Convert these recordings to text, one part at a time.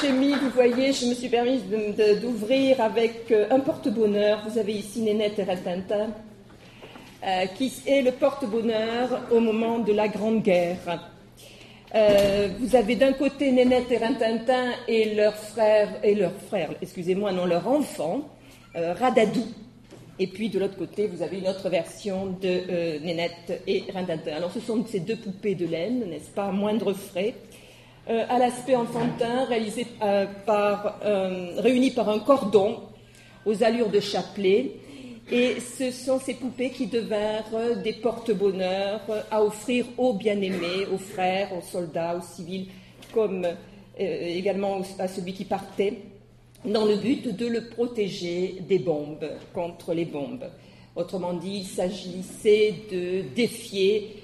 J'ai mis, vous voyez, je me suis permis d'ouvrir avec euh, un porte-bonheur. Vous avez ici Nénette et euh, qui est le porte-bonheur au moment de la Grande Guerre. Euh, vous avez d'un côté Nénette et Rintintin et leur frère, et excusez-moi, non, leur enfant, Radadou. Et puis de l'autre côté, vous avez une autre version de Nénette et Rintintin. Alors ce sont ces deux poupées de laine, n'est-ce pas, moindre frais, euh, à l'aspect enfantin, réalisé, euh, par, euh, réuni par un cordon aux allures de chapelet. Et ce sont ces poupées qui devinrent des porte-bonheur à offrir aux bien-aimés, aux frères, aux soldats, aux civils, comme également à celui qui partait, dans le but de le protéger des bombes, contre les bombes. Autrement dit, il s'agissait de défier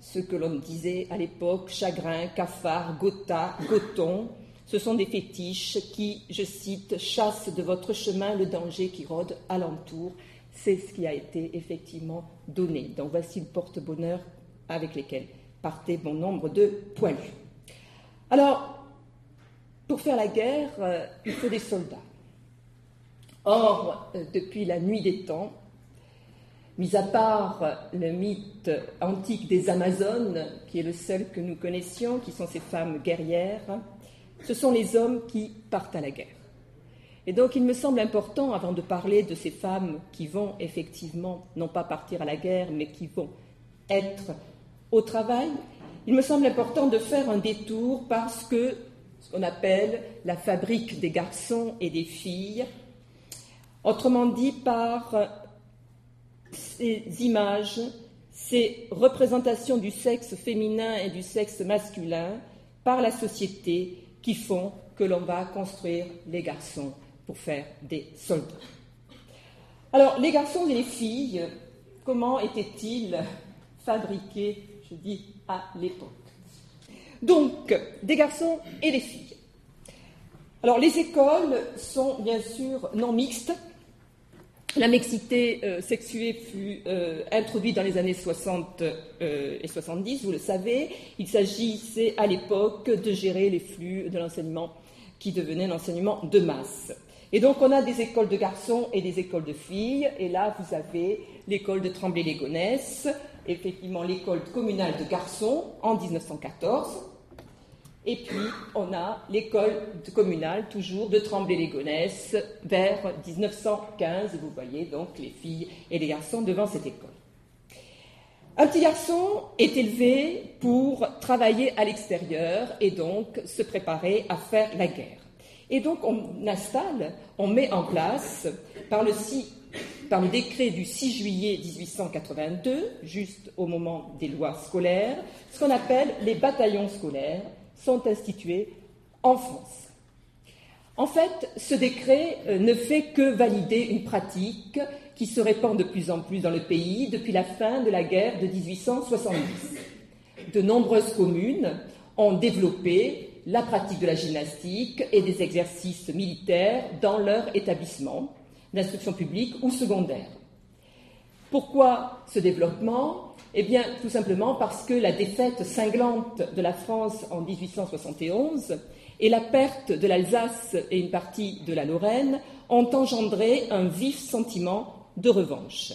ce que l'on disait à l'époque, chagrin, cafard, gotha, goton, ce sont des fétiches qui, je cite, chassent de votre chemin le danger qui rôde alentour. C'est ce qui a été effectivement donné. Donc voici le porte-bonheur avec lesquels partait bon nombre de poilus. Alors, pour faire la guerre, euh, il faut des soldats. Or, euh, depuis la nuit des temps, Mis à part le mythe antique des Amazones, qui est le seul que nous connaissions, qui sont ces femmes guerrières, ce sont les hommes qui partent à la guerre. Et donc il me semble important, avant de parler de ces femmes qui vont effectivement, non pas partir à la guerre, mais qui vont être au travail, il me semble important de faire un détour parce que ce qu'on appelle la fabrique des garçons et des filles, autrement dit par ces images, ces représentations du sexe féminin et du sexe masculin par la société qui font que l'on va construire les garçons pour faire des soldats. Alors, les garçons et les filles, comment étaient-ils fabriqués, je dis, à l'époque? Donc, des garçons et des filles. Alors, les écoles sont bien sûr non mixtes, la mixité euh, sexuée fut euh, introduite dans les années 60 euh, et 70, vous le savez. Il s'agissait à l'époque de gérer les flux de l'enseignement qui devenait l'enseignement de masse. Et donc on a des écoles de garçons et des écoles de filles. Et là, vous avez l'école de Tremblay-les-Gonesse, effectivement l'école communale de garçons en 1914, et puis, on a l'école communale, toujours de Tremblay-les-Gonesse, vers 1915. Vous voyez donc les filles et les garçons devant cette école. Un petit garçon est élevé pour travailler à l'extérieur et donc se préparer à faire la guerre. Et donc, on installe, on met en place, par le, par le décret du 6 juillet 1882, juste au moment des lois scolaires, ce qu'on appelle les bataillons scolaires sont institués en France. En fait, ce décret euh, ne fait que valider une pratique qui se répand de plus en plus dans le pays depuis la fin de la guerre de 1870. De nombreuses communes ont développé la pratique de la gymnastique et des exercices militaires dans leur établissement d'instruction publique ou secondaire. Pourquoi ce développement? Eh bien, tout simplement parce que la défaite cinglante de la France en 1871 et la perte de l'Alsace et une partie de la Lorraine ont engendré un vif sentiment de revanche.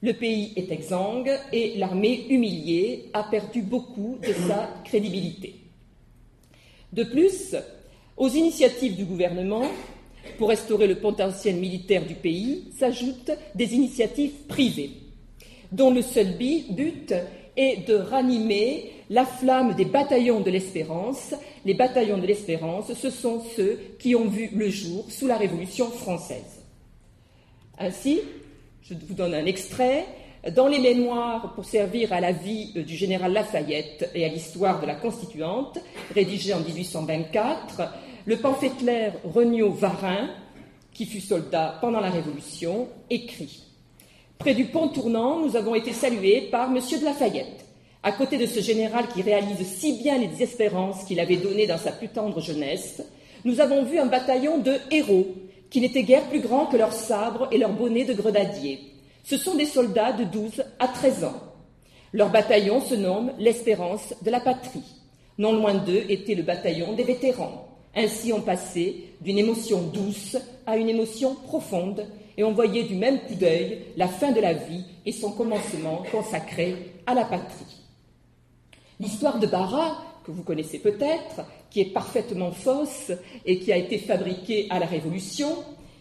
Le pays est exsangue et l'armée humiliée a perdu beaucoup de sa crédibilité. De plus, aux initiatives du gouvernement pour restaurer le potentiel militaire du pays s'ajoutent des initiatives privées dont le seul but est de ranimer la flamme des bataillons de l'espérance. Les bataillons de l'espérance, ce sont ceux qui ont vu le jour sous la Révolution française. Ainsi, je vous donne un extrait. Dans les mémoires pour servir à la vie du général Lafayette et à l'histoire de la Constituante, rédigée en 1824, le pamphlétaire Regnault Varin, qui fut soldat pendant la Révolution, écrit Près du pont tournant, nous avons été salués par M. de Lafayette. À côté de ce général qui réalise si bien les espérances qu'il avait données dans sa plus tendre jeunesse, nous avons vu un bataillon de héros qui n'étaient guère plus grands que leurs sabres et leurs bonnets de grenadiers. Ce sont des soldats de 12 à 13 ans. Leur bataillon se nomme l'Espérance de la patrie. Non loin d'eux était le bataillon des vétérans. Ainsi on passait d'une émotion douce à une émotion profonde, et on voyait du même coup d'œil la fin de la vie et son commencement consacré à la patrie. L'histoire de Barra, que vous connaissez peut-être, qui est parfaitement fausse et qui a été fabriquée à la Révolution,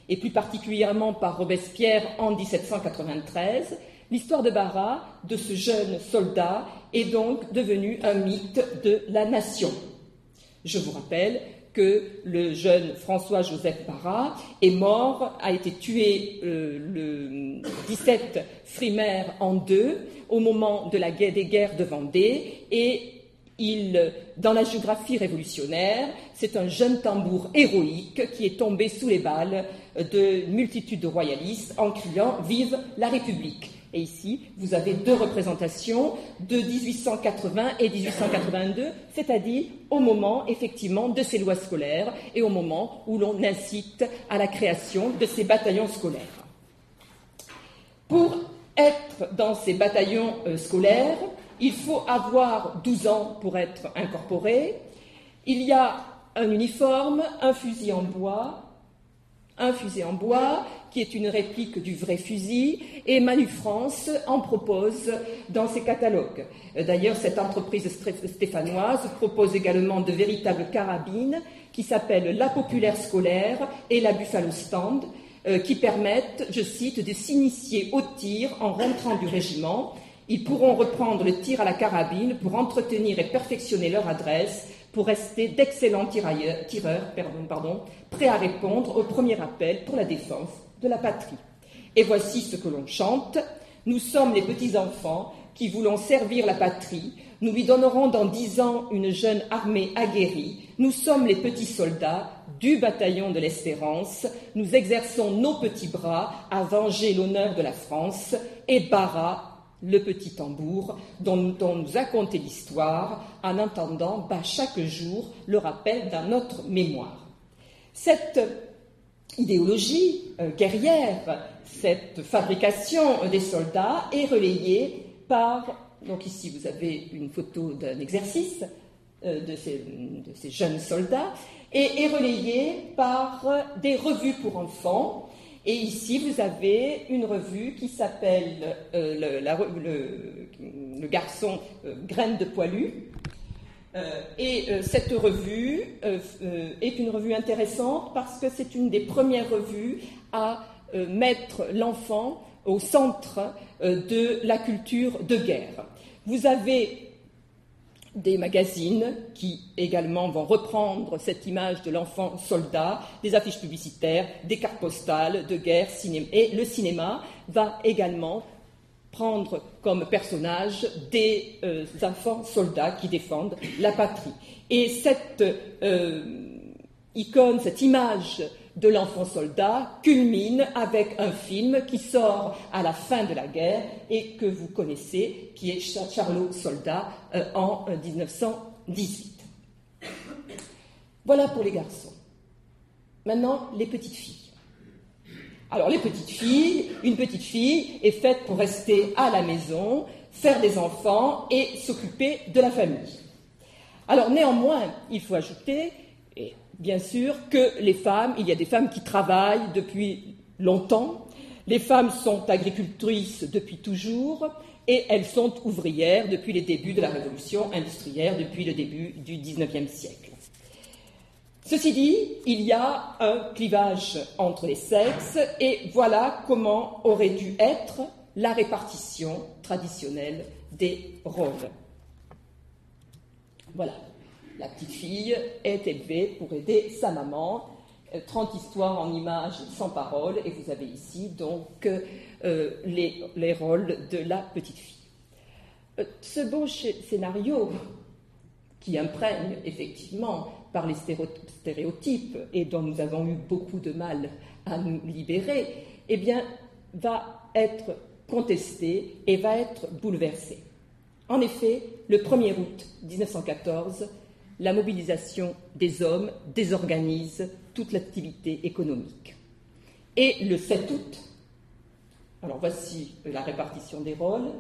et plus particulièrement par Robespierre en 1793, l'histoire de Barra, de ce jeune soldat, est donc devenue un mythe de la nation. Je vous rappelle que le jeune François-Joseph Barra est mort, a été tué euh, le 17 Frimaire en deux au moment de la guerre des guerres de Vendée et il, dans la géographie révolutionnaire, c'est un jeune tambour héroïque qui est tombé sous les balles de multitudes de royalistes en criant Vive la République. Et ici, vous avez deux représentations de 1880 et 1882, c'est-à-dire au moment effectivement de ces lois scolaires et au moment où l'on incite à la création de ces bataillons scolaires. Pour être dans ces bataillons euh, scolaires, il faut avoir 12 ans pour être incorporé. Il y a un uniforme, un fusil en bois, un fusil en bois qui est une réplique du vrai fusil, et Manu France en propose dans ses catalogues. D'ailleurs, cette entreprise stéphanoise propose également de véritables carabines qui s'appellent la populaire scolaire et la Buffalo Stand, euh, qui permettent, je cite, de s'initier au tir en rentrant du régiment ils pourront reprendre le tir à la carabine pour entretenir et perfectionner leur adresse, pour rester d'excellents tireurs, pardon, prêts à répondre au premier appel pour la défense de la patrie. Et voici ce que l'on chante. Nous sommes les petits-enfants qui voulons servir la patrie. Nous lui donnerons dans dix ans une jeune armée aguerrie. Nous sommes les petits soldats du bataillon de l'espérance. Nous exerçons nos petits bras à venger l'honneur de la France. Et Barra le petit tambour dont, on nous a conté l'histoire en entendant bah, chaque jour le rappel d'un autre mémoire. Cette idéologie euh, guerrière, cette fabrication des soldats est relayée par, donc ici vous avez une photo d'un exercice euh, de, ces, jeunes soldats, et est relayée par des revues pour enfants et ici, vous avez une revue qui s'appelle euh, le, garçon euh, Graine de poilu. Euh, et cette revue est une revue intéressante parce que c'est une des premières revues à mettre l'enfant au centre de la culture de guerre. Vous avez des magazines qui également vont reprendre cette image de l'enfant soldat, des affiches publicitaires, des cartes postales de guerre, et le cinéma va également prendre comme personnage des euh, enfants soldats qui défendent la patrie. Et cette euh, icône, cette image de l'enfant soldat culmine avec un film qui sort à la fin de la guerre et que vous connaissez, qui est Charlot Soldat euh, en 1918. Euh, voilà pour les garçons. Maintenant, les petites filles. Alors, les petites filles, une petite fille est faite pour rester à la maison, faire des enfants et s'occuper de la famille. Alors, néanmoins, il faut ajouter bien sûr, que les femmes, il y a des femmes qui travaillent depuis longtemps, les femmes sont agricultrices depuis toujours, et elles sont ouvrières depuis les débuts de la révolution industrielle, depuis le début du XIXe siècle. Ceci dit, il y a un clivage entre les sexes, et voilà comment aurait dû être la répartition traditionnelle des rôles. Voilà. La petite fille est élevée pour aider sa maman. 30 euh, histoires en images sans parole, et vous avez ici donc euh, les, rôles de la petite fille. Euh, ce beau scénario, qui imprègne effectivement par les stéréotypes et dont nous avons eu beaucoup de mal à nous libérer, eh bien, va être contesté et va être bouleversé. En effet, le 1er août 1914, la mobilisation des hommes désorganise toute l'activité économique. Et le 7 août, alors voici la répartition des rôles,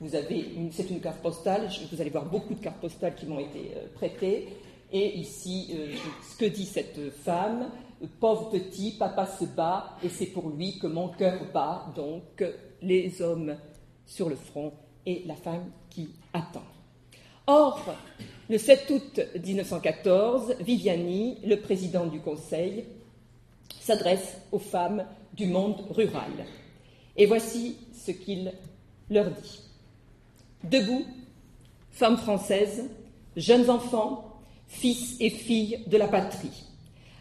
Vous avez c'est une carte postale. Vous allez voir beaucoup de cartes postales qui m'ont été euh, prêtées. Et ici, euh, ce que dit cette femme Pauvre petit, papa se bat, et c'est pour lui que mon cœur bat. Donc, les hommes sur le front et la femme qui attend. Or, le 7 août 1914, Viviani, le président du Conseil, s'adresse aux femmes du monde rural. Et voici ce qu'il leur dit. Debout, femmes françaises, jeunes enfants, fils et filles de la patrie,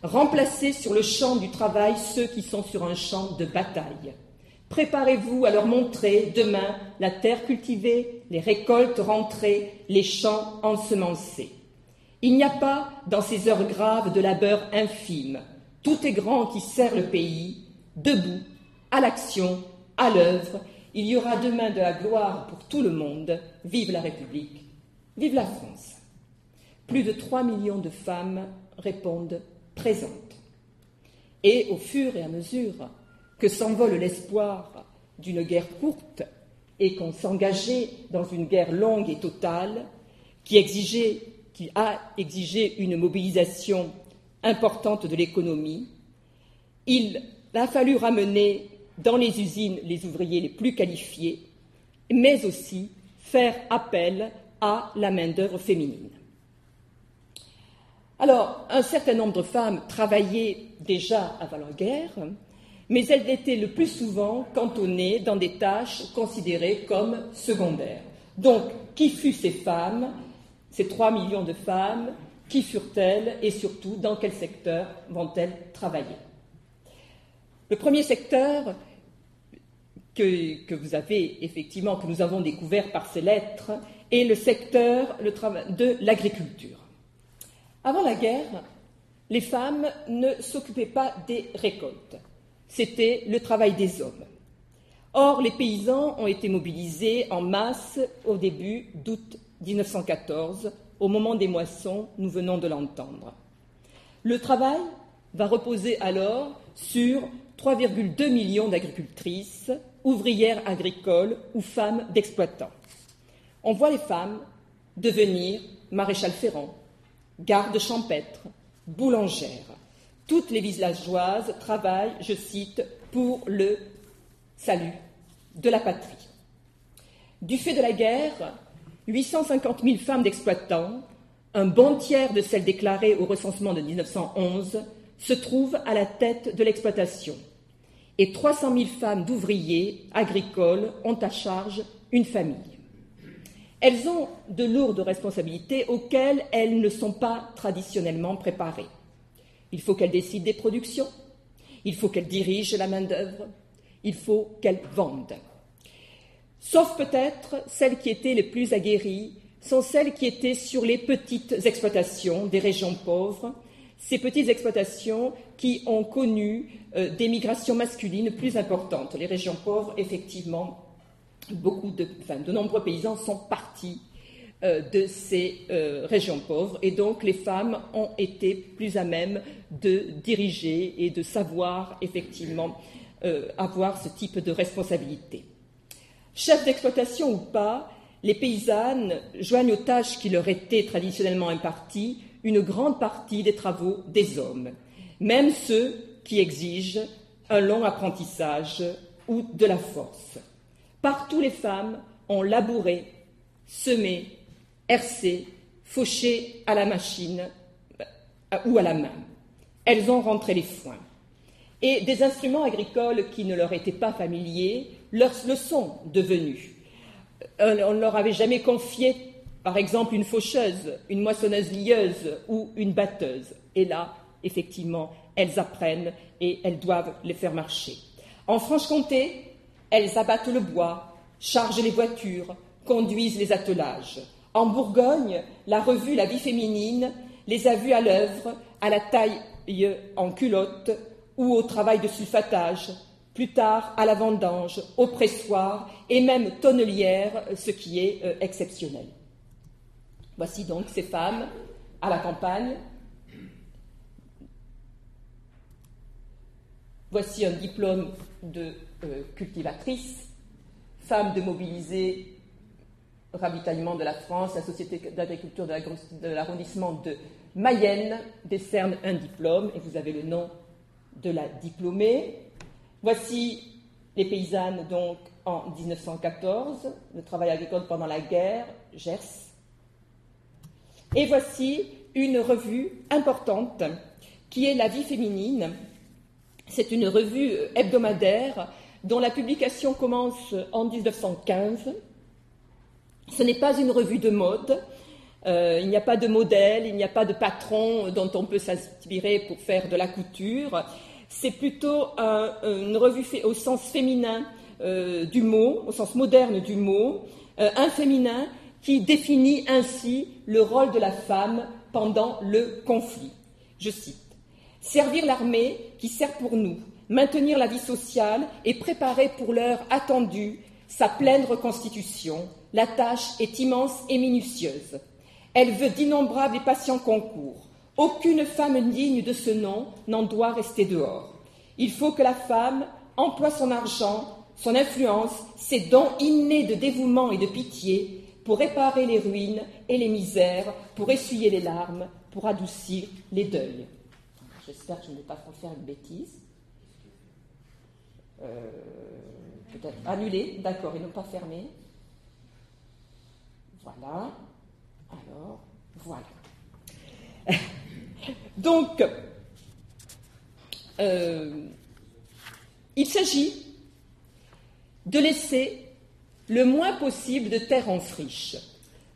remplacez sur le champ du travail ceux qui sont sur un champ de bataille. Préparez-vous à leur montrer demain la terre cultivée, les récoltes rentrées, les champs ensemencés. Il n'y a pas, dans ces heures graves de labeur infime, tout est grand qui sert le pays, debout, à l'action, à l'œuvre, il y aura demain de la gloire pour tout le monde. Vive la République, vive la France. Plus de 3 millions de femmes répondent présentes. Et au fur et à mesure que s'envole l'espoir d'une guerre courte et qu'on s'engageait dans une guerre longue et totale qui a exigé une mobilisation importante de l'économie, il a fallu ramener dans les usines les ouvriers les plus qualifiés, mais aussi faire appel à la main-d'œuvre féminine. Alors, un certain nombre de femmes travaillaient déjà avant la guerre, mais elles étaient le plus souvent cantonnées dans des tâches considérées comme secondaires. Donc, qui furent ces femmes, ces trois millions de femmes, qui furent-elles et surtout dans quel secteur vont-elles travailler? Le premier secteur que, vous avez effectivement, que nous avons découvert par ces lettres, est le secteur de l'agriculture. Avant la guerre, les femmes ne s'occupaient pas des récoltes. C'était le travail des hommes. Or, les paysans ont été mobilisés en masse au début d'août 1914, au moment des moissons, nous venons de l'entendre. Le travail va reposer alors sur 3,2 millions d'agricultrices, ouvrières agricoles ou femmes d'exploitants. On voit les femmes devenir maréchal ferrant, gardes champêtres, boulangères. Toutes les villageoises travaillent, je cite, pour le salut de la patrie. Du fait de la guerre, 850 000 femmes d'exploitants, un bon tiers de celles déclarées au recensement de 1911, se trouvent à la tête de l'exploitation et 300 000 femmes d'ouvriers agricoles ont à charge une famille. Elles ont de lourdes responsabilités auxquelles elles ne sont pas traditionnellement préparées. Il faut qu'elles décident des productions, il faut qu'elles dirigent la main-d'œuvre, il faut qu'elles vendent. Sauf peut-être celles qui étaient les plus aguerries sont celles qui étaient sur les petites exploitations des régions pauvres ces petites exploitations qui ont connu euh, des migrations masculines plus importantes. Les régions pauvres, effectivement, beaucoup de, de nombreux paysans sont partis euh, de ces euh, régions pauvres et donc les femmes ont été plus à même de diriger et de savoir effectivement avoir ce type de responsabilité. Chefs d'exploitation ou pas, les paysannes joignent aux tâches qui leur étaient traditionnellement imparties une grande partie des travaux des hommes, même ceux qui exigent un long apprentissage ou de la force. Partout les femmes ont labouré, semé, hercé, fauché à la machine euh, ou à la main. Elles ont rentré les foins. Et des instruments agricoles qui ne leur étaient pas familiers leur le sont devenus. Euh, on ne leur avait jamais confié par exemple une faucheuse, une moissonneuse lieuse ou une batteuse. Et là, effectivement, elles apprennent et elles doivent les faire marcher. En Franche-Comté, elles abattent le bois, chargent les voitures, conduisent les attelages. En Bourgogne, la revue La vie féminine les a vues à l'œuvre, à la taille en culotte ou au travail de sulfatage, plus tard à la vendange, au pressoir et même tonnelière, ce qui est euh, exceptionnel. Voici donc ces femmes à la campagne. Voici un diplôme de euh, cultivatrice, femme de mobiliser ravitaillement de la France, la Société d'agriculture de l'arrondissement de Mayenne décerne un diplôme, et vous avez le nom de la diplômée. Voici les paysannes donc en 1914, le travail agricole pendant la guerre, Gers. Et voici une revue importante qui est La vie féminine. C'est une revue hebdomadaire dont la publication commence en 1915. Ce n'est pas une revue de mode, euh, il n'y a pas de modèle, il n'y a pas de patron dont on peut s'inspirer pour faire de la couture. C'est plutôt une revue au sens féminin euh, du mot, au sens moderne du mot, euh, un féminin qui définit ainsi le rôle de la femme pendant le conflit. Je cite Servir l'armée qui sert pour nous, maintenir la vie sociale et préparer pour l'heure attendue sa pleine reconstitution. La tâche est immense et minutieuse. Elle veut d'innombrables et patients concours. Aucune femme digne de ce nom n'en doit rester dehors. Il faut que la femme emploie son argent, son influence, ses dons innés de dévouement et de pitié pour réparer les ruines et les misères, pour essuyer les larmes, pour adoucir les deuils. J'espère que je ne vais pas faire une bêtise. Euh, peut-être annulé, d'accord, et non pas fermé. Voilà. Alors, voilà. Donc, euh, il s'agit de laisser le moins possible de terres en friche.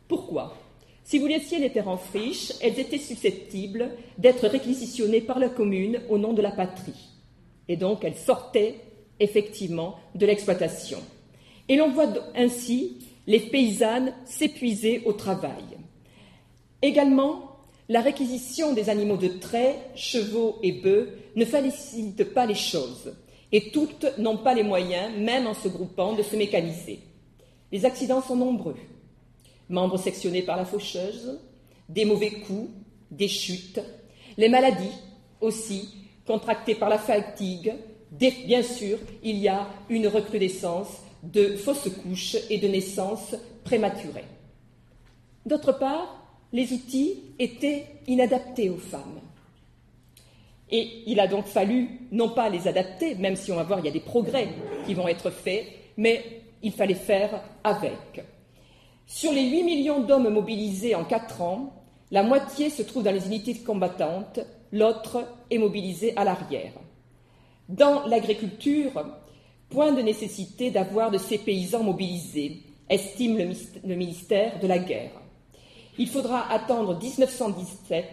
Pourquoi? Si vous laissiez les terres en friche, elles étaient susceptibles d'être réquisitionnées par la commune au nom de la patrie. Et donc elles sortaient effectivement de l'exploitation. Et l'on voit ainsi les paysannes s'épuiser au travail. Également, la réquisition des animaux de trait, chevaux et bœufs, ne facilite pas les choses, et toutes n'ont pas les moyens, même en se groupant, de se mécaniser. Les accidents sont nombreux membres sectionnés par la faucheuse, des mauvais coups, des chutes, les maladies aussi, contractées par la fatigue. Bien sûr, il y a une recrudescence de fausses couches et de naissances prématurées. D'autre part, les outils étaient inadaptés aux femmes. Et il a donc fallu non pas les adapter, même si on va voir, il y a des progrès qui vont être faits, mais il fallait faire avec. Sur les 8 millions d'hommes mobilisés en 4 ans, la moitié se trouve dans les unités combattantes, l'autre est mobilisée à l'arrière. Dans l'agriculture, point de nécessité d'avoir de ces paysans mobilisés, estime le ministère de la Guerre. Il faudra attendre 1917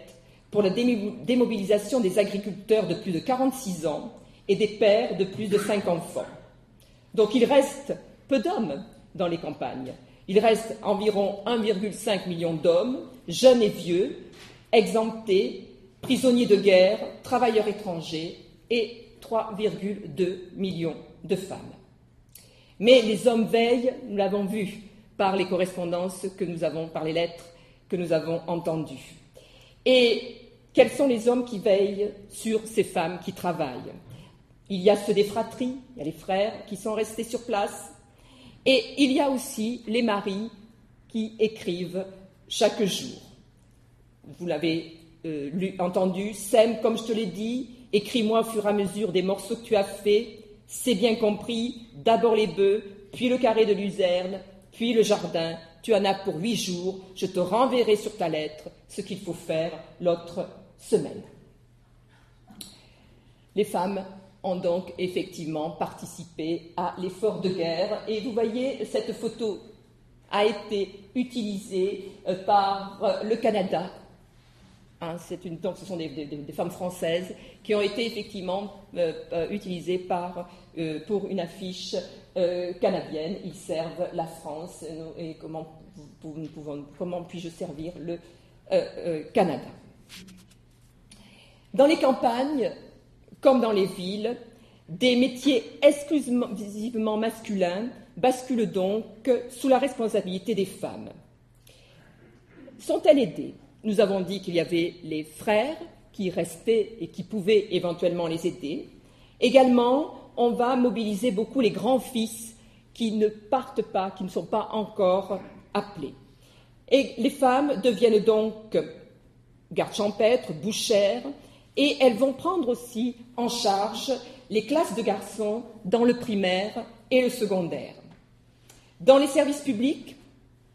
pour la démobilisation des agriculteurs de plus de 46 ans et des pères de plus de 5 enfants. Donc il reste peu d'hommes dans les campagnes, il reste environ 1,5 million d'hommes, jeunes et vieux, exemptés, prisonniers de guerre, travailleurs étrangers et 3,2 millions de femmes. Mais les hommes veillent, nous l'avons vu par les correspondances que nous avons, par les lettres que nous avons entendues. Et quels sont les hommes qui veillent sur ces femmes qui travaillent? Il y a ceux des fratries, il y a les frères qui sont restés sur place, et il y a aussi les maris qui écrivent chaque jour. Vous l'avez euh, entendu, sème comme je te l'ai dit, écris-moi au fur et à mesure des morceaux que tu as faits, c'est bien compris, d'abord les bœufs, puis le carré de luzerne, puis le jardin, tu en as pour huit jours, je te renverrai sur ta lettre ce qu'il faut faire l'autre semaine. Les femmes ont donc effectivement participé à l'effort de guerre. Et vous voyez, cette photo a été utilisée euh, par euh, le Canada. Hein, une, donc ce sont des, femmes françaises qui ont été effectivement euh, utilisées par, pour une affiche canadienne. Ils servent la France et comment, comment puis-je servir le Canada? Dans les campagnes, comme dans les villes, des métiers exclusivement masculins basculent donc sous la responsabilité des femmes. Sont-elles aidées? Nous avons dit qu'il y avait les frères qui restaient et qui pouvaient éventuellement les aider. Également, on va mobiliser beaucoup les grands-fils qui ne partent pas, qui ne sont pas encore appelés. Et les femmes deviennent donc gardes champêtres, bouchères, et elles vont prendre aussi en charge les classes de garçons dans le primaire et le secondaire. Dans les services publics,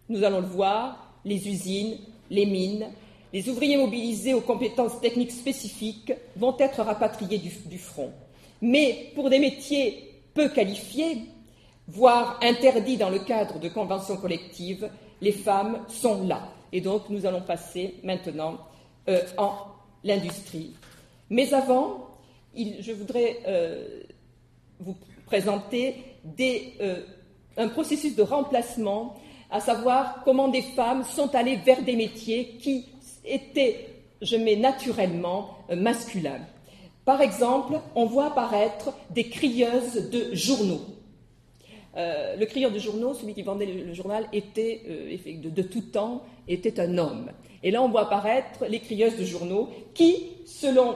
nous allons le voir, les usines, les mines, les ouvriers mobilisés aux compétences techniques spécifiques vont être rapatriés du, front. Mais pour des métiers peu qualifiés, voire interdits dans le cadre de conventions collectives, les femmes sont là. Et donc nous allons passer maintenant euh, en l'industrie. Mais avant, je voudrais euh, vous présenter euh, un processus de remplacement, à savoir comment des femmes sont allées vers des métiers qui étaient, je mets naturellement, masculins. Par exemple, on voit apparaître des crieuses de journaux. Euh, le crieur de journaux, celui qui vendait le, journal, était, euh, de, tout temps, était un homme. Et là, on voit apparaître les crieuses de journaux qui, selon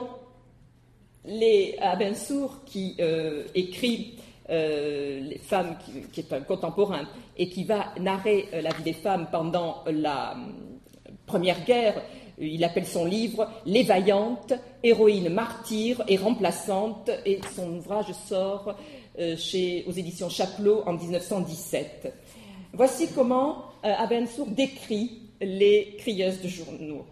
les Abensour, qui euh, écrit Les femmes, qui, est un contemporain, et qui va narrer la vie des femmes pendant la Première Guerre, il appelle son livre Les vaillantes, héroïnes martyres et remplaçantes, et son ouvrage sort euh, aux éditions Chapelot en 1917. Voici comment euh, Abensour décrit les crieuses de journaux.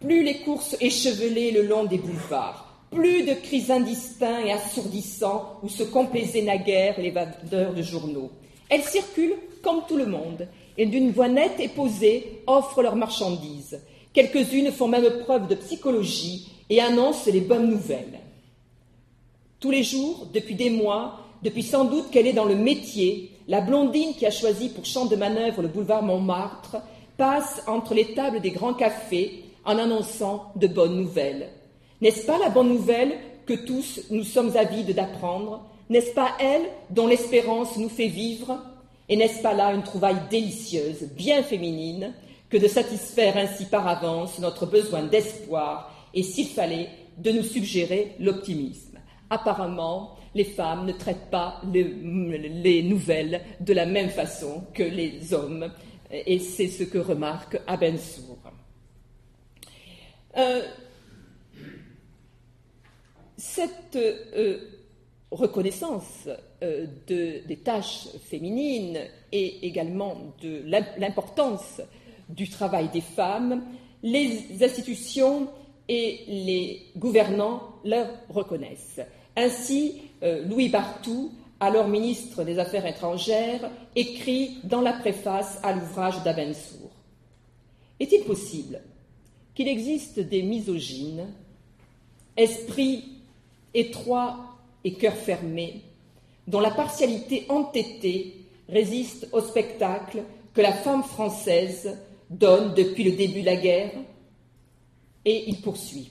Plus les courses échevelées le long des boulevards, plus de cris indistincts et assourdissants où se complaisaient naguère les vendeurs de journaux. Elles circulent comme tout le monde et d'une voix nette et posée offrent leurs marchandises. Quelques-unes font même preuve de psychologie et annoncent les bonnes nouvelles. Tous les jours, depuis des mois, depuis sans doute qu'elle est dans le métier, la blondine qui a choisi pour champ de manœuvre le boulevard Montmartre passe entre les tables des grands cafés en annonçant de bonnes nouvelles. N'est-ce pas la bonne nouvelle que tous nous sommes avides d'apprendre N'est-ce pas elle dont l'espérance nous fait vivre Et n'est-ce pas là une trouvaille délicieuse, bien féminine, que de satisfaire ainsi par avance notre besoin d'espoir et, s'il fallait, de nous suggérer l'optimisme? Apparemment, les femmes ne traitent pas les, nouvelles de la même façon que les hommes, et c'est ce que remarque Abensour. Euh, euh, reconnaissance euh, des tâches féminines et également de l'importance du travail des femmes, les institutions et les gouvernants leur reconnaissent. Ainsi, euh, Louis Bartou, alors ministre des Affaires étrangères, écrit dans la préface à l'ouvrage d'Abensour Est-il possible qu'il existe des misogynes, esprits étroits et cœurs fermés, dont la partialité entêtée résiste au spectacle que la femme française donne depuis le début de la guerre et il poursuit.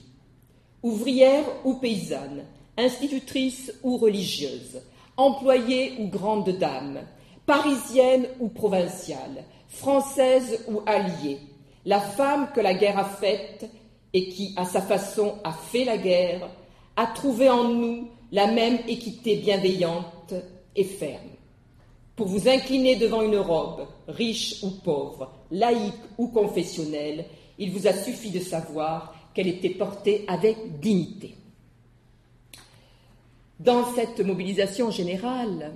Ouvrière ou paysanne, institutrice ou religieuse, employée ou grande dame, parisienne ou provinciale, française ou alliée, la femme que la guerre a faite et qui, à sa façon, a fait la guerre, a trouvé en nous la même équité bienveillante et ferme. Pour vous incliner devant une robe, riche ou pauvre, laïque ou confessionnelle, il vous a suffi de savoir qu'elle était portée avec dignité. Dans cette mobilisation générale,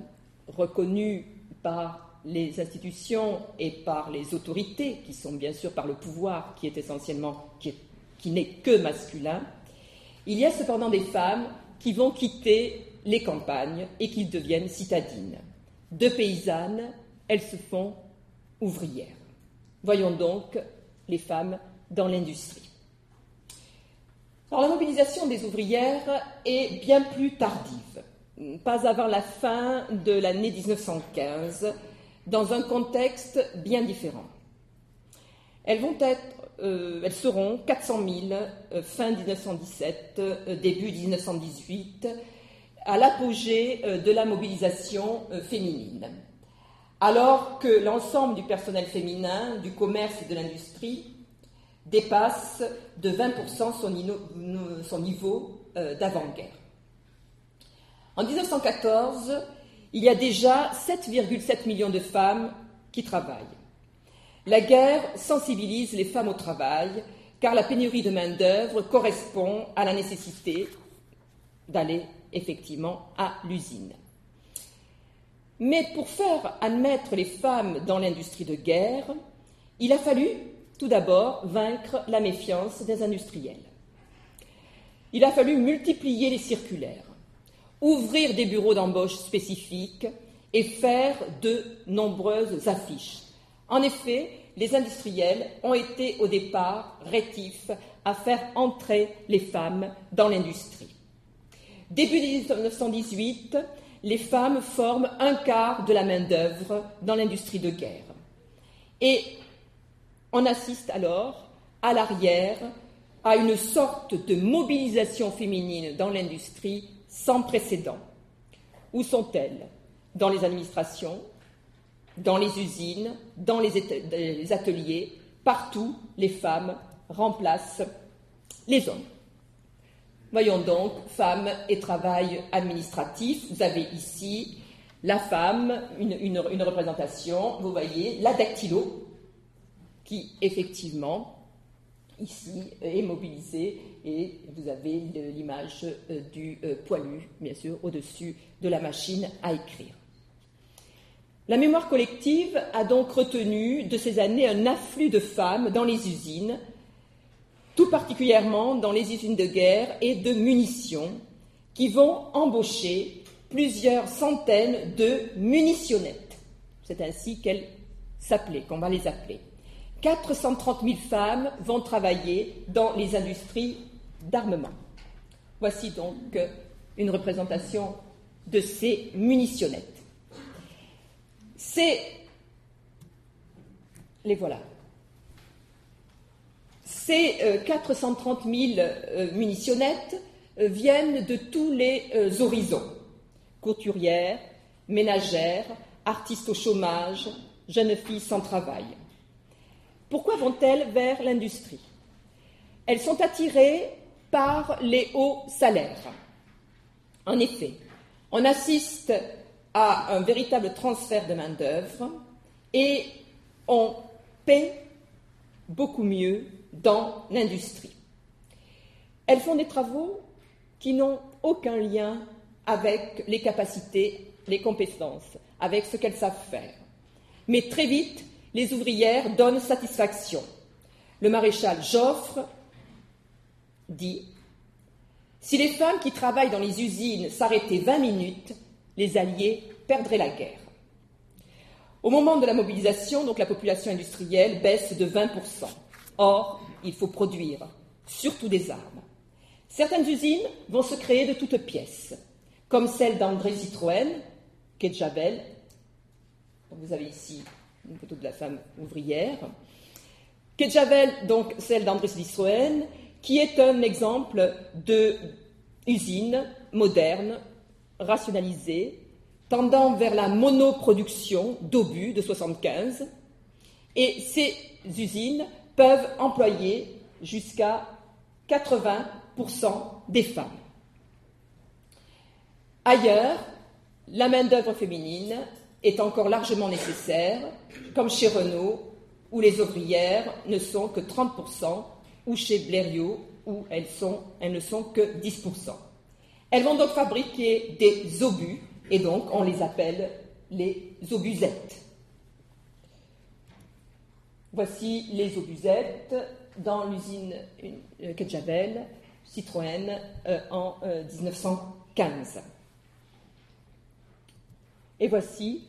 reconnue par les institutions et par les autorités, qui sont bien sûr par le pouvoir, qui est essentiellement, qui, n'est que masculin, il y a cependant des femmes qui vont quitter les campagnes et qui deviennent citadines. De paysannes, elles se font ouvrières. Voyons donc les femmes dans l'industrie. Alors, la mobilisation des ouvrières est bien plus tardive, pas avant la fin de l'année 1915, dans un contexte bien différent. Elles vont être, euh, elles seront 400 000 euh, fin 1917, euh, début 1918, à l'apogée de la mobilisation féminine. Alors que l'ensemble du personnel féminin, du commerce et de l'industrie dépasse de 20% son, niveau d'avant-guerre. En 1914, il y a déjà 7,7 millions de femmes qui travaillent. La guerre sensibilise les femmes au travail, car la pénurie de main-d'œuvre correspond à la nécessité d'aller effectivement à l'usine. Mais pour faire admettre les femmes dans l'industrie de guerre, il a fallu tout d'abord vaincre la méfiance des industriels. Il a fallu multiplier les circulaires, ouvrir des bureaux d'embauche spécifiques et faire de nombreuses affiches. En effet, les industriels ont été au départ rétifs à faire entrer les femmes dans l'industrie. Début 1918, les femmes forment un quart de la main-d'œuvre dans l'industrie de guerre. Et on assiste alors, à l'arrière, à une sorte de mobilisation féminine dans l'industrie sans précédent. Où sont-elles? Dans les administrations, dans les usines, dans les ateliers, partout, les femmes remplacent les hommes. Voyons donc, femmes et travail administratif. Vous avez ici la femme, une, représentation, vous voyez, la dactylo, qui effectivement, ici, est mobilisée, et vous avez l'image euh, du euh, poilu, bien sûr, au-dessus de la machine à écrire. La mémoire collective a donc retenu de ces années un afflux de femmes dans les usines, tout particulièrement dans les usines de guerre et de munitions, qui vont embaucher plusieurs centaines de munitionnettes. C'est ainsi qu'elles s'appelaient, qu'on va les appeler. 430 000 femmes vont travailler dans les industries d'armement. Voici donc une représentation de ces munitionnettes. C'est les voilà. Ces 430 euh, 000 euh, munitionnettes euh, viennent de tous les horizons couturières, ménagères, artistes au chômage, jeunes filles sans travail. Pourquoi vont-elles vers l'industrie? Elles sont attirées par les hauts salaires. En effet, on assiste à un véritable transfert de main-d'œuvre et on paie beaucoup mieux dans l'industrie. Elles font des travaux qui n'ont aucun lien avec les capacités, les compétences, avec ce qu'elles savent faire. Mais très vite, les ouvrières donnent satisfaction. Le maréchal Joffre dit Si les femmes qui travaillent dans les usines s'arrêtaient 20 minutes, les Alliés perdraient la guerre. Au moment de la mobilisation, donc la population industrielle baisse de 20%. Or, il faut produire, surtout des armes. Certaines usines vont se créer de toutes pièces, comme celle d'André Citroën, Javel. Vous avez ici une photo de la femme ouvrière. Javel, donc celle d'André Citroën, qui est un exemple de usine moderne, rationalisée, tendant vers la monoproduction d'obus de 75. Et ces usines peuvent employer jusqu'à 80% des femmes. Ailleurs, la main-d'œuvre féminine est encore largement nécessaire, comme chez Renault, où les ouvrières ne sont que 30%, ou chez Blériot, où elles, elles ne sont que 10%. Elles vont donc fabriquer des obus, et donc on les appelle les obusettes. Voici les obusettes dans l'usine euh, Citroën, euh, en 1915. Euh, Et voici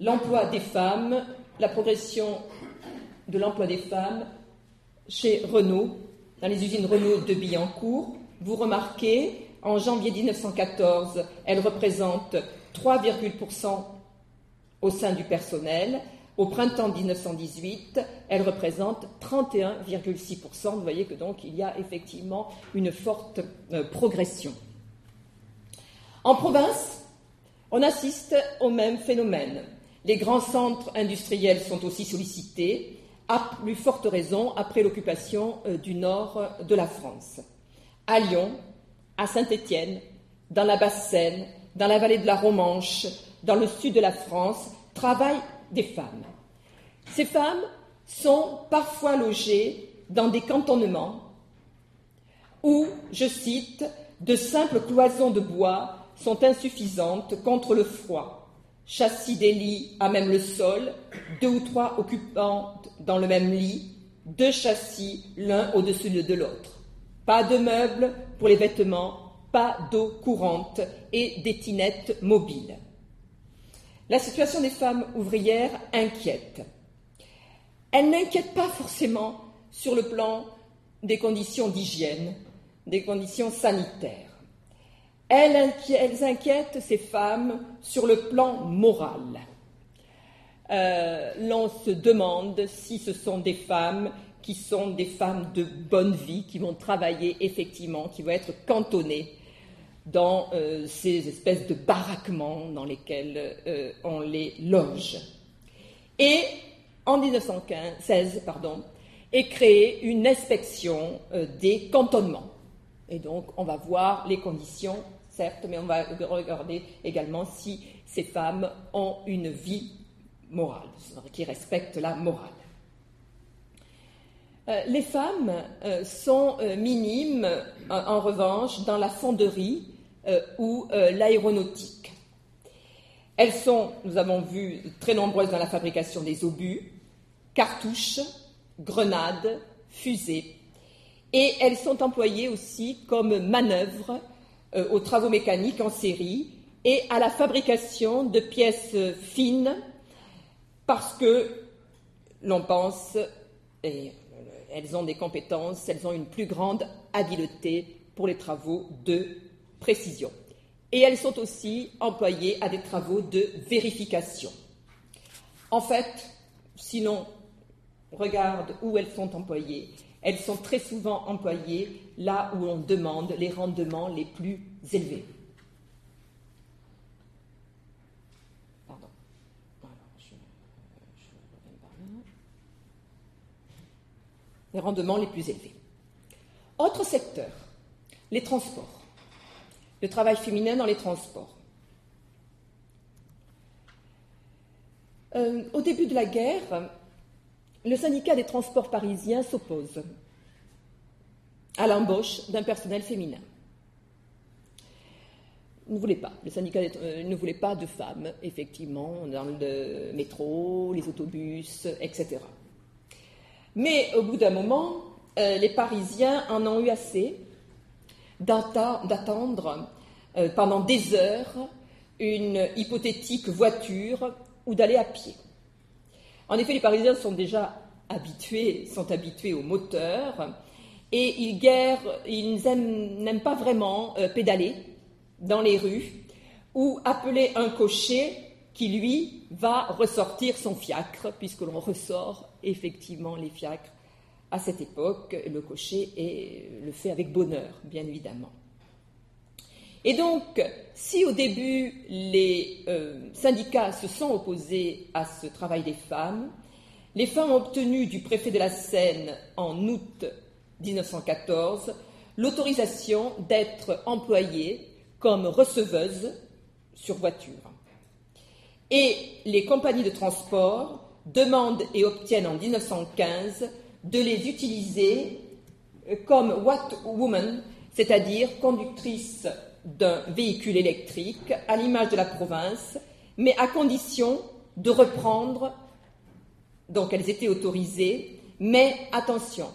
l'emploi des femmes, la progression de l'emploi des femmes chez Renault, dans les usines Renault de Billancourt. Vous remarquez, en janvier 1914, elle représente 3,% au sein du personnel, au printemps 1918, elle représente 31,6%. Vous voyez que donc il y a effectivement une forte euh, progression. En province, on assiste au même phénomène. Les grands centres industriels sont aussi sollicités, à plus forte raison après l'occupation euh, du nord de la France. À Lyon, à Saint-Étienne, dans la Basse-Seine, dans la vallée de la Romanche, dans le sud de la France, travaillent des femmes. Ces femmes sont parfois logées dans des cantonnements où, je cite, de simples cloisons de bois sont insuffisantes contre le froid. Châssis des lits à même le sol, deux ou trois occupantes dans le même lit, deux châssis l'un au-dessus de l'autre. Pas de meubles pour les vêtements, pas d'eau courante et des tinettes mobiles. La situation des femmes ouvrières inquiète. Elle n'inquiète pas forcément sur le plan des conditions d'hygiène, des conditions sanitaires. Elles, inquiètent ces femmes sur le plan moral. Euh, l'on se demande si ce sont des femmes qui sont des femmes de bonne vie, qui vont travailler effectivement, qui vont être cantonnées dans euh, ces espèces de baraquements dans lesquels euh, on les loge. Et en 1916, pardon, est créée une inspection des cantonnements. Et donc, on va voir les conditions, certes, mais on va regarder également si ces femmes ont une vie morale, qui respecte la morale. Euh, les femmes euh, sont euh, minimes, en revanche, dans la fonderie ou l'aéronautique. Elles sont, nous avons vu, très nombreuses dans la fabrication des obus, cartouches, grenades, fusées, et elles sont employées aussi comme manœuvre euh, aux travaux mécaniques en série et à la fabrication de pièces fines parce que l'on pense, et elles ont des compétences, elles ont une plus grande habileté pour les travaux de précision. Et elles sont aussi employées à des travaux de vérification. En fait, si l'on regarde où elles sont employées, elles sont très souvent employées là où on demande les rendements les plus élevés. Pardon. Les rendements les plus élevés. Autre secteur, les transports. Le travail féminin dans les transports. Euh, au début de la guerre, le syndicat des transports parisiens s'oppose à l'embauche d'un personnel féminin. Ne voulait. Le syndicat euh, ne voulait pas de femmes, effectivement, dans le métro, les autobus, etc. Mais au bout d'un moment, euh, les Parisiens en ont eu assez d'attendre euh, pendant des heures une hypothétique voiture ou d'aller à pied. En effet, les Parisiens sont déjà habitués, sont habitués au moteur et ils, n'aiment pas vraiment euh, pédaler dans les rues ou appeler un cocher qui, lui, va ressortir son fiacre, puisque l'on ressort effectivement les fiacres à cette époque. Le cocher le fait avec bonheur, bien évidemment. Et donc, si au début les euh, syndicats se sont opposés à ce travail des femmes, les femmes ont obtenu du préfet de la Seine en août 1914 l'autorisation d'être employées comme receveuses sur voiture. Et les compagnies de transport demandent et obtiennent en 1915 de les utiliser comme what woman, c'est-à-dire conductrices d'un véhicule électrique à l'image de la province, mais à condition de reprendre, donc elles étaient autorisées, mais attention,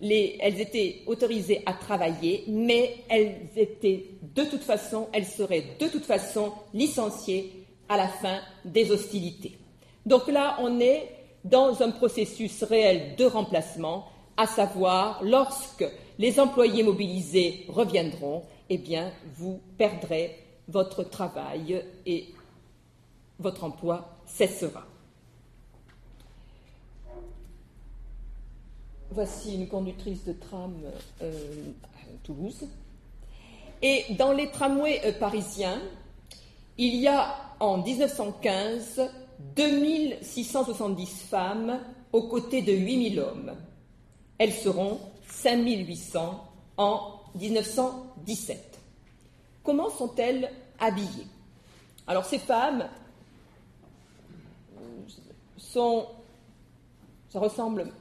elles étaient autorisées à travailler, mais elles étaient de toute façon, elles seraient de toute façon licenciées à la fin des hostilités. Donc là, on est dans un processus réel de remplacement, à savoir lorsque les employés mobilisés reviendront, eh bien, vous perdrez votre travail et votre emploi cessera. Voici une conductrice de tram euh, à Toulouse. Et dans les tramways euh, parisiens, il y a en 1915 2670 femmes aux côtés de 8000 hommes. Elles seront 5800 en 1917. Comment sont-elles habillées? Alors ces femmes sont Ça ressemble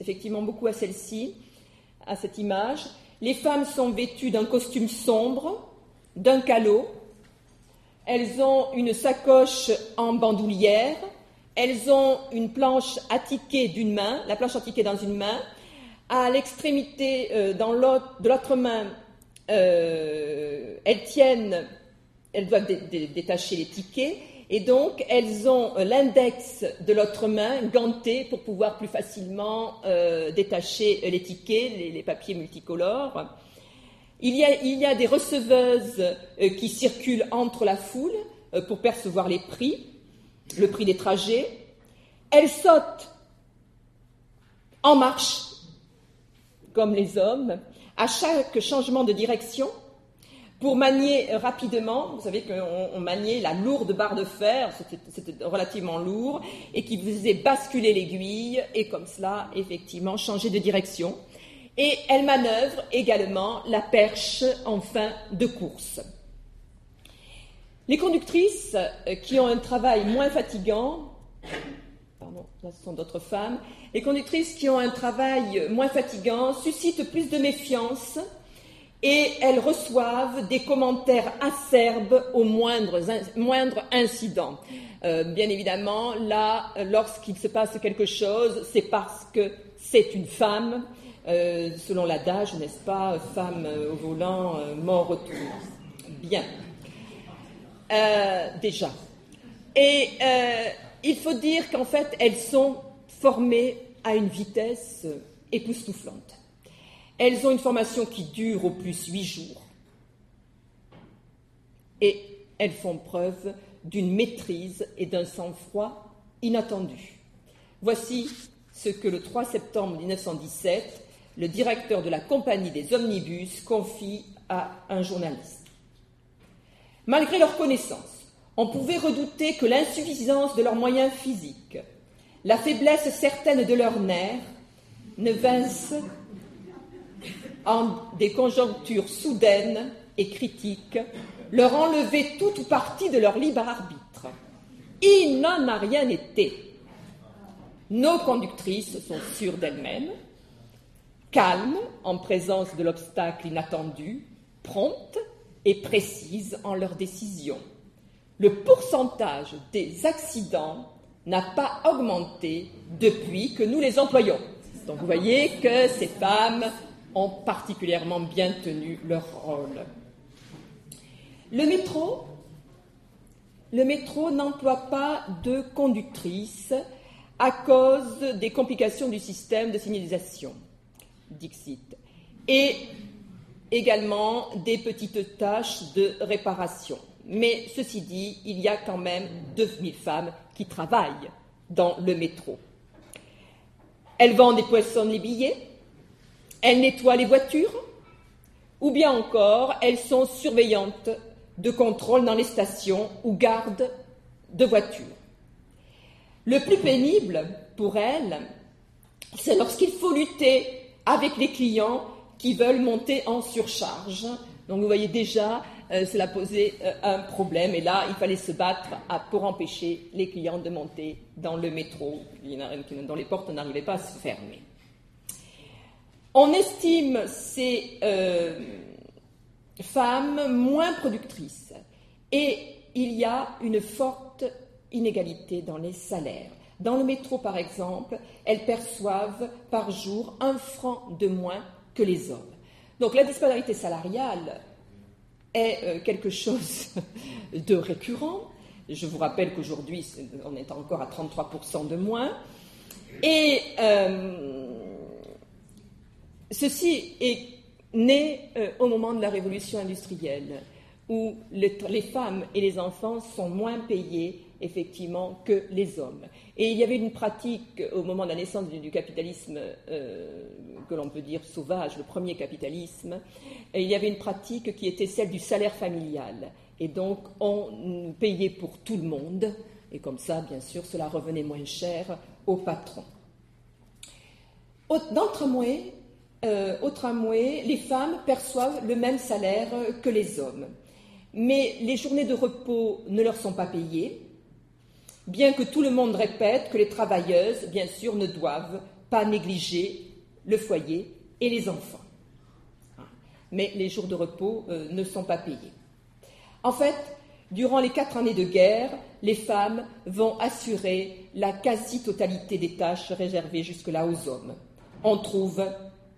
effectivement beaucoup à celle-ci, à cette image. Les femmes sont vêtues d'un costume sombre, d'un calot. Elles ont une sacoche en bandoulière. Elles ont une planche attiquée d'une main, la planche attiquée dans une main. À l'extrémité euh, de l'autre main, euh, elles tiennent, elles doivent détacher les tickets et donc, elles ont euh, l'index de l'autre main ganté pour pouvoir plus facilement détacher les tickets, les, papiers multicolores. Il y, a, des receveuses euh, qui circulent entre la foule pour percevoir les prix, le prix des trajets. Elles sautent en marche, comme les hommes, à chaque changement de direction pour manier rapidement, vous savez qu'on maniait la lourde barre de fer, c'était relativement lourd, et qui faisait basculer l'aiguille, et comme cela, effectivement, changer de direction. Et elle manœuvre également la perche en fin de course. Les conductrices euh, qui ont un travail moins fatigant, pardon, là ce sont d'autres femmes, les conductrices qui ont un travail moins fatigant suscitent plus de méfiance et elles reçoivent des commentaires acerbes au moindre, incident. Euh, bien évidemment, là, lorsqu'il se passe quelque chose, c'est parce que c'est une femme, euh, selon l'adage, n'est-ce pas, femme au volant, euh, mort au Bien. déjà. Et il faut dire qu'en fait, elles sont formées à une vitesse époustouflante. Elles ont une formation qui dure au plus huit jours. Et elles font preuve d'une maîtrise et d'un sang-froid inattendus. Voici ce que le 3 septembre 1917, le directeur de la compagnie des omnibus confie à un journaliste. Malgré leur connaissance, on pouvait redouter que l'insuffisance de leurs moyens physiques, la faiblesse certaine de leurs nerfs ne vinssent en des conjonctures soudaines et critiques, leur enlever toute ou partie de leur libre arbitre. Il n'en a rien été. Nos conductrices sont sûres d'elles-mêmes, calmes en présence de l'obstacle inattendu, promptes et précises en leurs décisions. Le pourcentage des accidents n'a pas augmenté depuis que nous les employons. Donc vous voyez que ces femmes ont particulièrement bien tenu leur rôle. Le métro, le métro n'emploie pas de conductrice à cause des complications du système de signalisation, Dixit, et également des petites tâches de réparation. Mais ceci dit, il y a quand même 2000 femmes qui travaillent dans le métro. Elles vendent des poissons les billets, elles nettoient les voitures, ou bien encore elles sont surveillantes de contrôle dans les stations ou gardes de voitures. Le plus pénible pour elles, c'est lorsqu'il faut lutter avec les clients qui veulent monter en surcharge. Donc vous voyez déjà, euh, cela posait euh, un problème et là, il fallait se battre pour empêcher les clients de monter dans le métro, dont les portes n'arrivaient pas à se fermer. On estime ces euh, femmes moins productrices et il y a une forte inégalité dans les salaires. Dans le métro, par exemple, elles perçoivent par jour un franc de moins que les hommes. Donc la disparité salariale est euh, quelque chose de récurrent. Je vous rappelle qu'aujourd'hui, on est encore à 33% de moins. Et euh, Ceci est né euh, au moment de la révolution industrielle, où les, femmes et les enfants sont moins payés effectivement que les hommes. Et il y avait une pratique au moment de la naissance du, capitalisme euh, que l'on peut dire sauvage, le premier capitalisme, il y avait une pratique qui était celle du salaire familial. Et donc on payait pour tout le monde, et comme ça, bien sûr, cela revenait moins cher au patron. Dans le tramway, euh, au tramway, les femmes perçoivent le même salaire que les hommes. Mais les journées de repos ne leur sont pas payées. Bien que tout le monde répète que les travailleuses, bien sûr, ne doivent pas négliger le foyer et les enfants. Mais les jours de repos euh, ne sont pas payés. En fait, durant les quatre années de guerre, les femmes vont assurer la quasi-totalité des tâches réservées jusque-là aux hommes. On trouve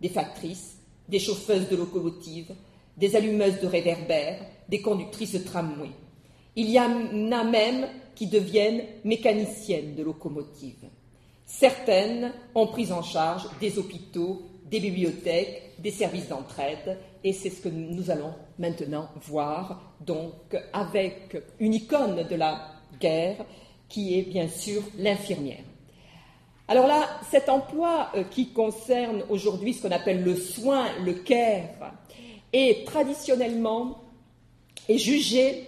des factrices, des chauffeuses de locomotives, des allumeuses de réverbères, des conductrices de tramway. Il y en a même qui deviennent mécaniciennes de locomotives. Certaines ont pris en charge des hôpitaux, des bibliothèques, des services d'entraide, et c'est ce que nous allons maintenant voir, donc avec une icône de la guerre qui est bien sûr l'infirmière. Alors là, cet emploi euh, qui concerne aujourd'hui ce qu'on appelle le soin, le care, est traditionnellement est jugé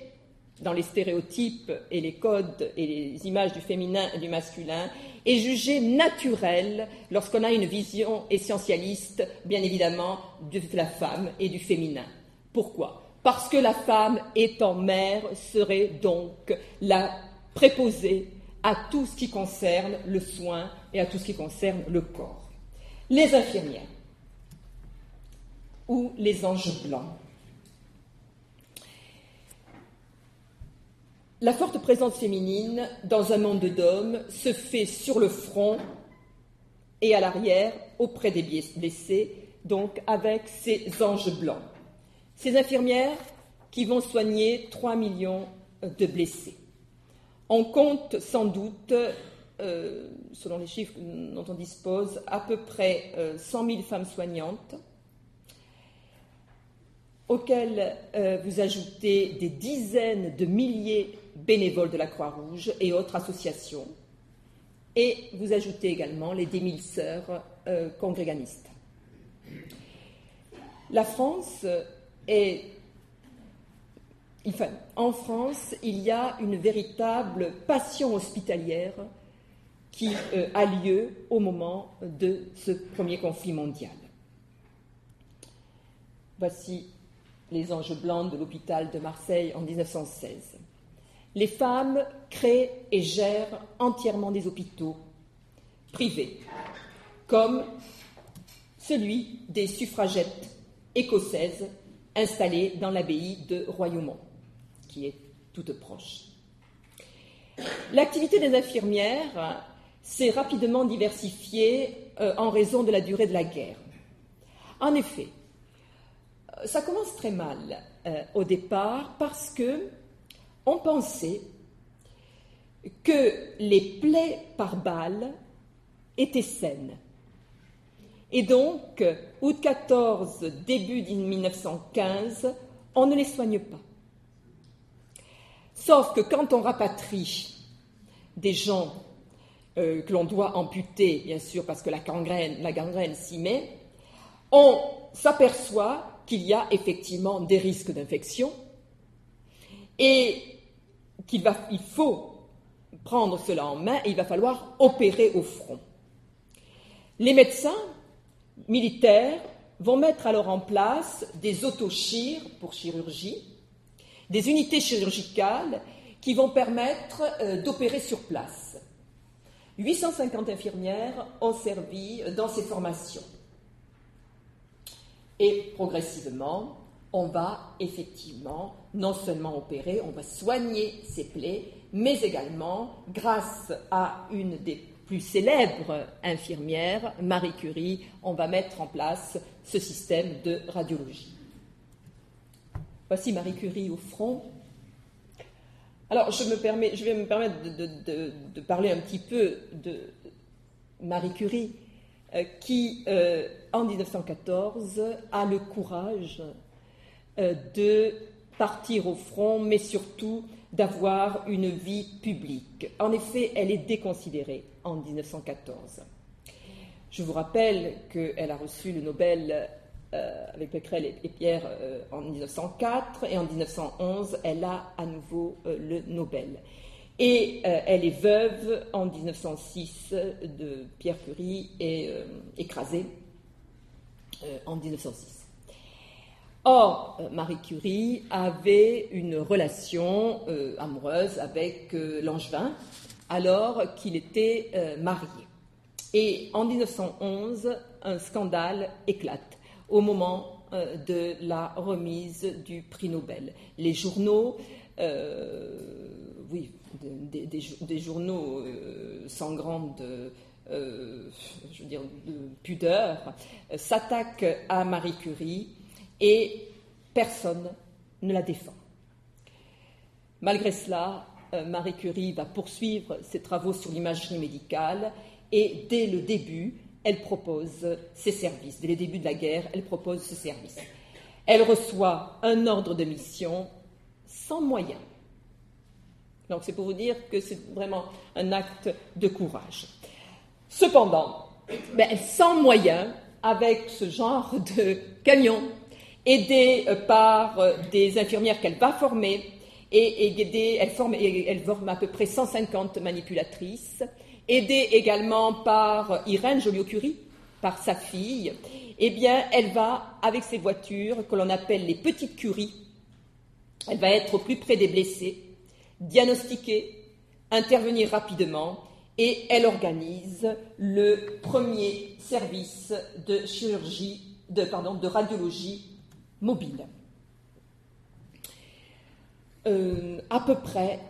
dans les stéréotypes et les codes et les images du féminin et du masculin, est jugé naturel lorsqu'on a une vision essentialiste, bien évidemment, de la femme et du féminin. Pourquoi? Parce que la femme, étant mère, serait donc la préposée à tout ce qui concerne le soin et à tout ce qui concerne le corps. Les infirmières ou les anges blancs La forte présence féminine dans un monde d'hommes se fait sur le front et à l'arrière auprès des blessés, donc avec ces anges blancs. Ces infirmières qui vont soigner 3 millions de blessés. On compte sans doute, euh, selon les chiffres dont on dispose, à peu près 100 euh, 000 femmes soignantes, auxquelles euh, vous ajoutez des dizaines de milliers bénévoles de la Croix-Rouge et autres associations. Et vous ajoutez également les 10 000 sœurs euh, congréganistes. La France est. En France, il y a une véritable passion hospitalière qui euh, a lieu au moment de ce premier conflit mondial. Voici les anges blancs de l'hôpital de Marseille en 1916 les femmes créent et gèrent entièrement des hôpitaux privés, comme celui des suffragettes écossaises installées dans l'abbaye de Royaumont, qui est toute proche. L'activité des infirmières s'est rapidement diversifiée euh, en raison de la durée de la guerre. En effet, euh, ça commence très mal euh, au départ parce que on pensait que les plaies par balle étaient saines. Et donc, août 14, début 1915, on ne les soigne pas. Sauf que quand on rapatrie des gens euh, que l'on doit amputer, bien sûr, parce que la gangrène, la s'y met, on s'aperçoit qu'il y a effectivement des risques d'infection. Qu'il il faut prendre cela en main et il va falloir opérer au front. Les médecins militaires vont mettre alors en place des autochires pour chirurgie, des unités chirurgicales qui vont permettre euh, d'opérer sur place. 850 infirmières ont servi dans ces formations. Et progressivement, on va effectivement non seulement opérer, on va soigner ces plaies, mais également, grâce à une des plus célèbres infirmières, Marie Curie, on va mettre en place ce système de radiologie. Voici Marie Curie au front. Alors, je, me permets, je vais me permettre de, parler un petit peu de Marie Curie, euh, qui, euh, en 1914, a le courage euh, de partir au front, mais surtout d'avoir une vie publique. En effet, elle est déconsidérée en 1914. Je vous rappelle qu'elle a reçu le Nobel euh, avec Becquerel et, Pierre euh, en 1904 et en 1911, elle a à nouveau le Nobel. Et elle est veuve en 1906 de Pierre Curie et écrasée en 1906. Or, euh, Marie Curie avait une relation euh, amoureuse avec euh, Langevin, alors qu'il était marié. Et en 1911, un scandale éclate au moment de la remise du prix Nobel. Les journaux, oui, des, journaux sans grande pudeur, euh, s'attaque à Marie Curie et personne ne la défend. Malgré cela, euh, Marie Curie va poursuivre ses travaux sur l'imagerie médicale et dès le début, elle propose ses services. Dès le début de la guerre, elle propose ce service. Elle reçoit un ordre de mission sans moyens. Donc c'est pour vous dire que c'est vraiment un acte de courage. Cependant, ben, sans moyens, avec ce genre de camion, aidée euh, par euh, des infirmières qu'elle va former, et, elle, forme, à peu près 150 manipulatrices, aidée également par Irène Joliot-Curie, par sa fille, eh bien, elle va, avec ses voitures, que l'on appelle les petites curies, elle va être au plus près des blessés, diagnostiquer, intervenir rapidement et elle organise le premier service de chirurgie, de radiologie mobile. Euh, à peu près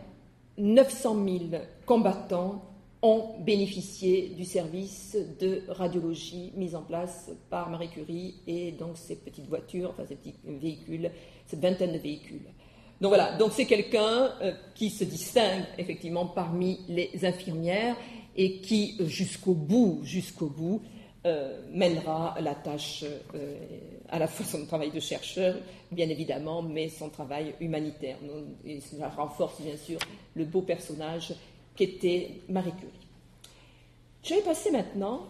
900 000 combattants ont bénéficié du service de radiologie mis en place par Marie Curie et donc ces petites voitures, enfin ces petits véhicules, cette vingtaine de véhicules. Donc voilà, c'est quelqu'un euh, qui se distingue effectivement parmi les infirmières et qui jusqu'au bout, jusqu'au bout, euh, mènera la tâche euh, à la fois son travail de chercheur, bien évidemment, mais son travail humanitaire. Et cela renforce bien sûr le beau personnage qu'était Marie Curie. Je vais passer maintenant,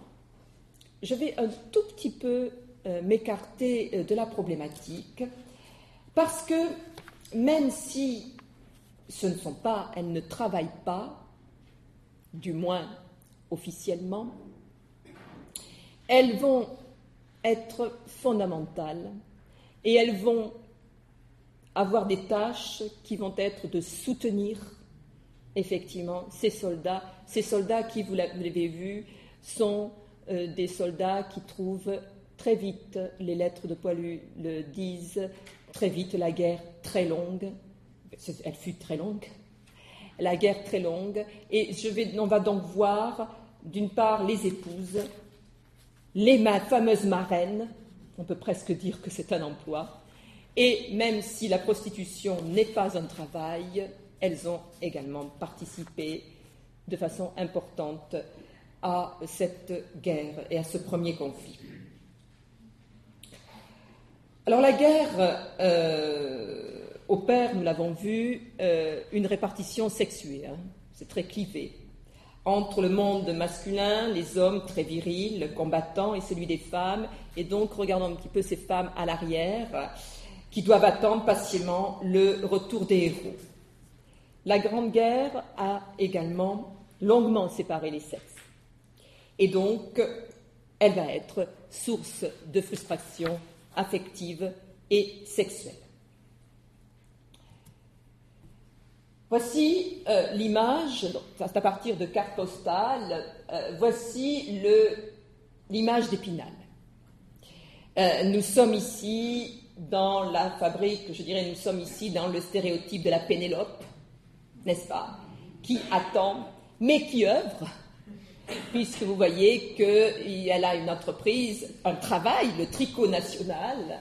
je vais un tout petit peu m'écarter de la problématique, parce que même si ce ne sont pas, elles ne travaillent pas, du moins officiellement, elles vont être fondamentales et elles vont avoir des tâches qui vont être de soutenir effectivement ces soldats. Ces soldats qui, vous l'avez vu, sont euh, des soldats qui trouvent très vite, les lettres de Poilu le disent, très vite la guerre très longue. Elle fut très longue. La guerre très longue. Et on va donc voir, d'une part, les épouses, les fameuses marraines. On peut presque dire que c'est un emploi. Et même si la prostitution n'est pas un travail, elles ont également participé de façon importante à cette guerre et à ce premier conflit. Alors la guerre euh, opère, nous l'avons vu, euh, une répartition sexuée, hein. c'est très clivé, entre le monde masculin, les hommes très virils, combattants, et celui des femmes. Et donc regardons un petit peu ces femmes à l'arrière, qui doivent attendre patiemment le retour des héros. La Grande Guerre a également longuement séparé les sexes. Et donc, elle va être source de frustration affective et sexuelle. Voici euh, l'image, c'est à partir de cartes postales, euh, voici l'image d'Épinal. Euh, nous sommes ici dans la fabrique, je dirais, nous sommes ici dans le stéréotype de la Pénélope, n'est-ce pas, qui attend, mais qui œuvre puisque vous voyez qu'elle a une entreprise, un travail, le tricot national,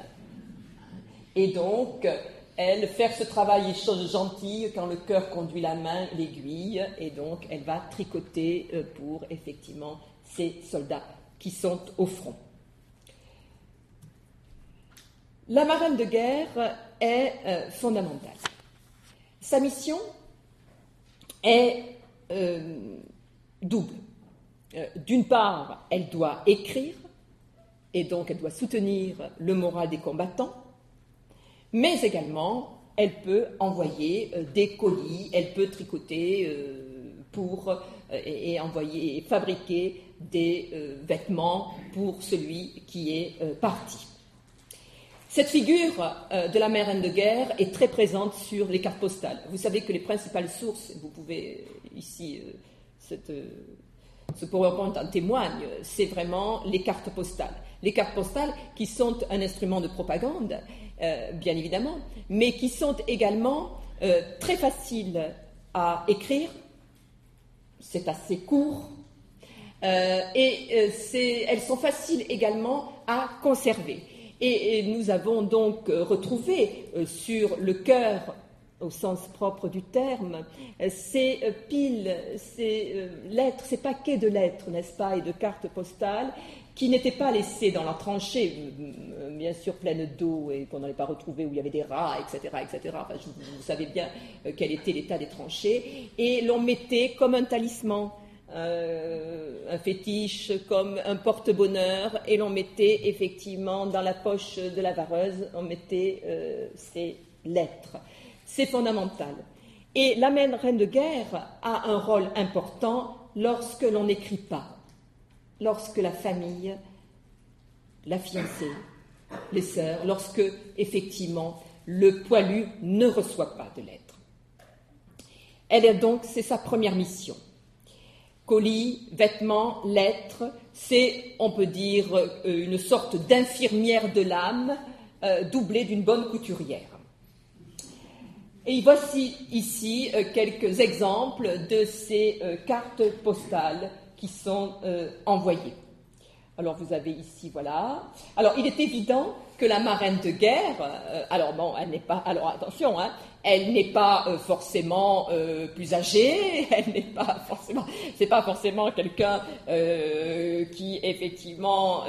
et donc elle fait ce travail est chose gentille quand le cœur conduit la main, l'aiguille, et donc elle va tricoter euh, pour effectivement ces soldats qui sont au front. La marine de guerre est euh, fondamentale. Sa mission est euh, double. D'une part, elle doit écrire, et donc elle doit soutenir le moral des combattants, mais également elle peut envoyer euh, des colis, elle peut tricoter euh, pour et, envoyer fabriquer des vêtements pour celui qui est parti. Cette figure de la marraine de guerre est très présente sur les cartes postales. Vous savez que les principales sources, vous pouvez ici ce PowerPoint en témoigne, c'est vraiment les cartes postales. Les cartes postales qui sont un instrument de propagande, euh, bien évidemment, mais qui sont également euh, très faciles à écrire, c'est assez court, euh, et elles sont faciles également à conserver. Et, nous avons donc retrouvé sur le cœur au sens propre du terme, ces piles, ces lettres, ces paquets de lettres, n'est-ce pas, et de cartes postales qui n'étaient pas laissées dans la tranchée, bien sûr pleine d'eau et qu'on n'allait pas retrouver où il y avait des rats, etc., etc. vous, savez bien euh, quel était l'état des tranchées, et l'on mettait comme un talisman. Euh, un fétiche comme un porte-bonheur et l'on mettait effectivement dans la poche de la vareuse, on mettait euh, ces lettres. C'est fondamental. Et la reine de guerre a un rôle important lorsque l'on n'écrit pas lorsque la famille, la fiancée, les sœurs, lorsque effectivement le poilu ne reçoit pas de lettres. Elle est donc, c'est sa première mission. Colis, vêtements, lettres, c'est, on peut dire, euh, une sorte d'infirmière de l'âme euh, doublée d'une bonne couturière. Et voici ici euh, quelques exemples de ces cartes postales qui sont euh, envoyés. Alors vous avez ici, voilà. Alors il est évident que la marraine de guerre, euh, alors bon, elle n'est pas, alors attention, hein, elle n'est pas euh, forcément plus âgée, elle n'est pas forcément, c'est pas forcément quelqu'un qui effectivement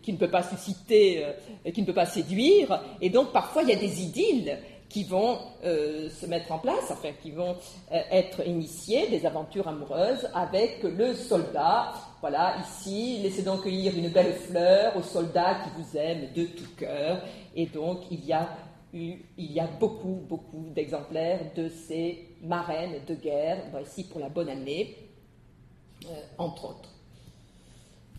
qui ne peut pas susciter, qui ne peut pas séduire, et donc parfois il y a des idylles qui vont euh, se mettre en place, enfin qui vont euh, être initiés, des aventures amoureuses avec le soldat. Voilà, ici, laissez donc cueillir une belle fleur au soldat qui vous aime de tout cœur. Et donc, il y a eu, il y a beaucoup, beaucoup d'exemplaires de ces marraines de guerre, ici pour la bonne année, euh, entre autres.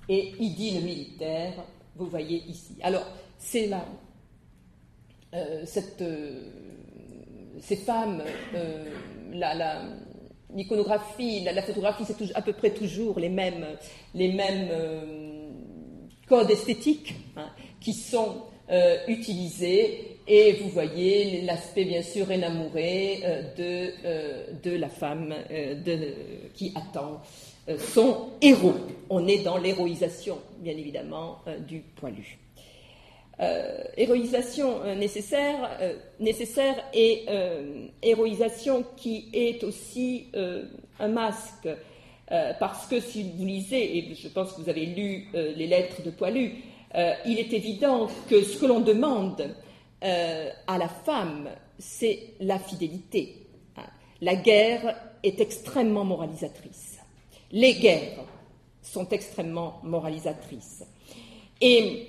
Et idylle militaire, vous voyez ici. Alors, c'est là cette, euh, ces femmes, euh, l'iconographie, la, photographie, c'est à peu près toujours les mêmes, codes esthétiques hein, qui sont utilisés. Et vous voyez l'aspect bien sûr énamouré de, la femme qui attend son héros. On est dans l'héroïsation, bien évidemment, du poilu. Euh, héroïsation euh, nécessaire, euh, nécessaire et héroïsation qui est aussi un masque. parce que si vous lisez, et je pense que vous avez lu les lettres de Poilu, il est évident que ce que l'on demande à la femme, c'est la fidélité. La guerre est extrêmement moralisatrice. Les guerres sont extrêmement moralisatrices. Et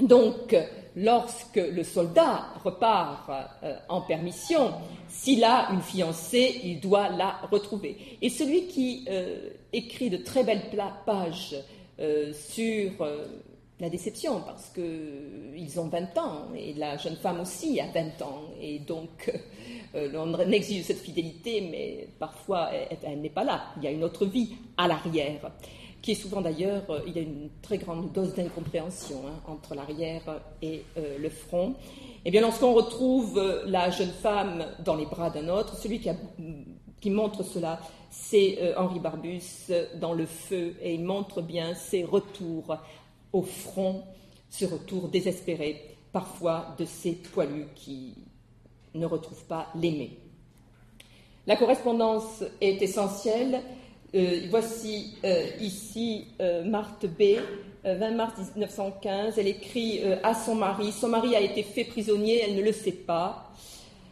donc, lorsque le soldat repart euh, en permission, s'il a une fiancée, il doit la retrouver. Et celui qui euh, écrit de très belles pages euh, sur la déception, parce qu'ils ont 20 ans, et la jeune femme aussi a 20 ans, et donc on exige cette fidélité, mais parfois elle n'est pas là, il y a une autre vie à l'arrière qui est souvent d'ailleurs, euh, il y a une très grande dose d'incompréhension hein, entre l'arrière et euh, le front. Eh bien, lorsqu'on retrouve euh, la jeune femme dans les bras d'un autre, celui qui, qui montre cela, c'est Henri Barbus dans Le Feu, et il montre bien ses retours au front, ce retour désespéré, parfois de ces poilus qui ne retrouvent pas l'aimé. La correspondance est essentielle euh, voici euh, ici euh, Marthe B, 20 mars 1915. Elle écrit à son mari Son mari a été fait prisonnier, elle ne le sait pas.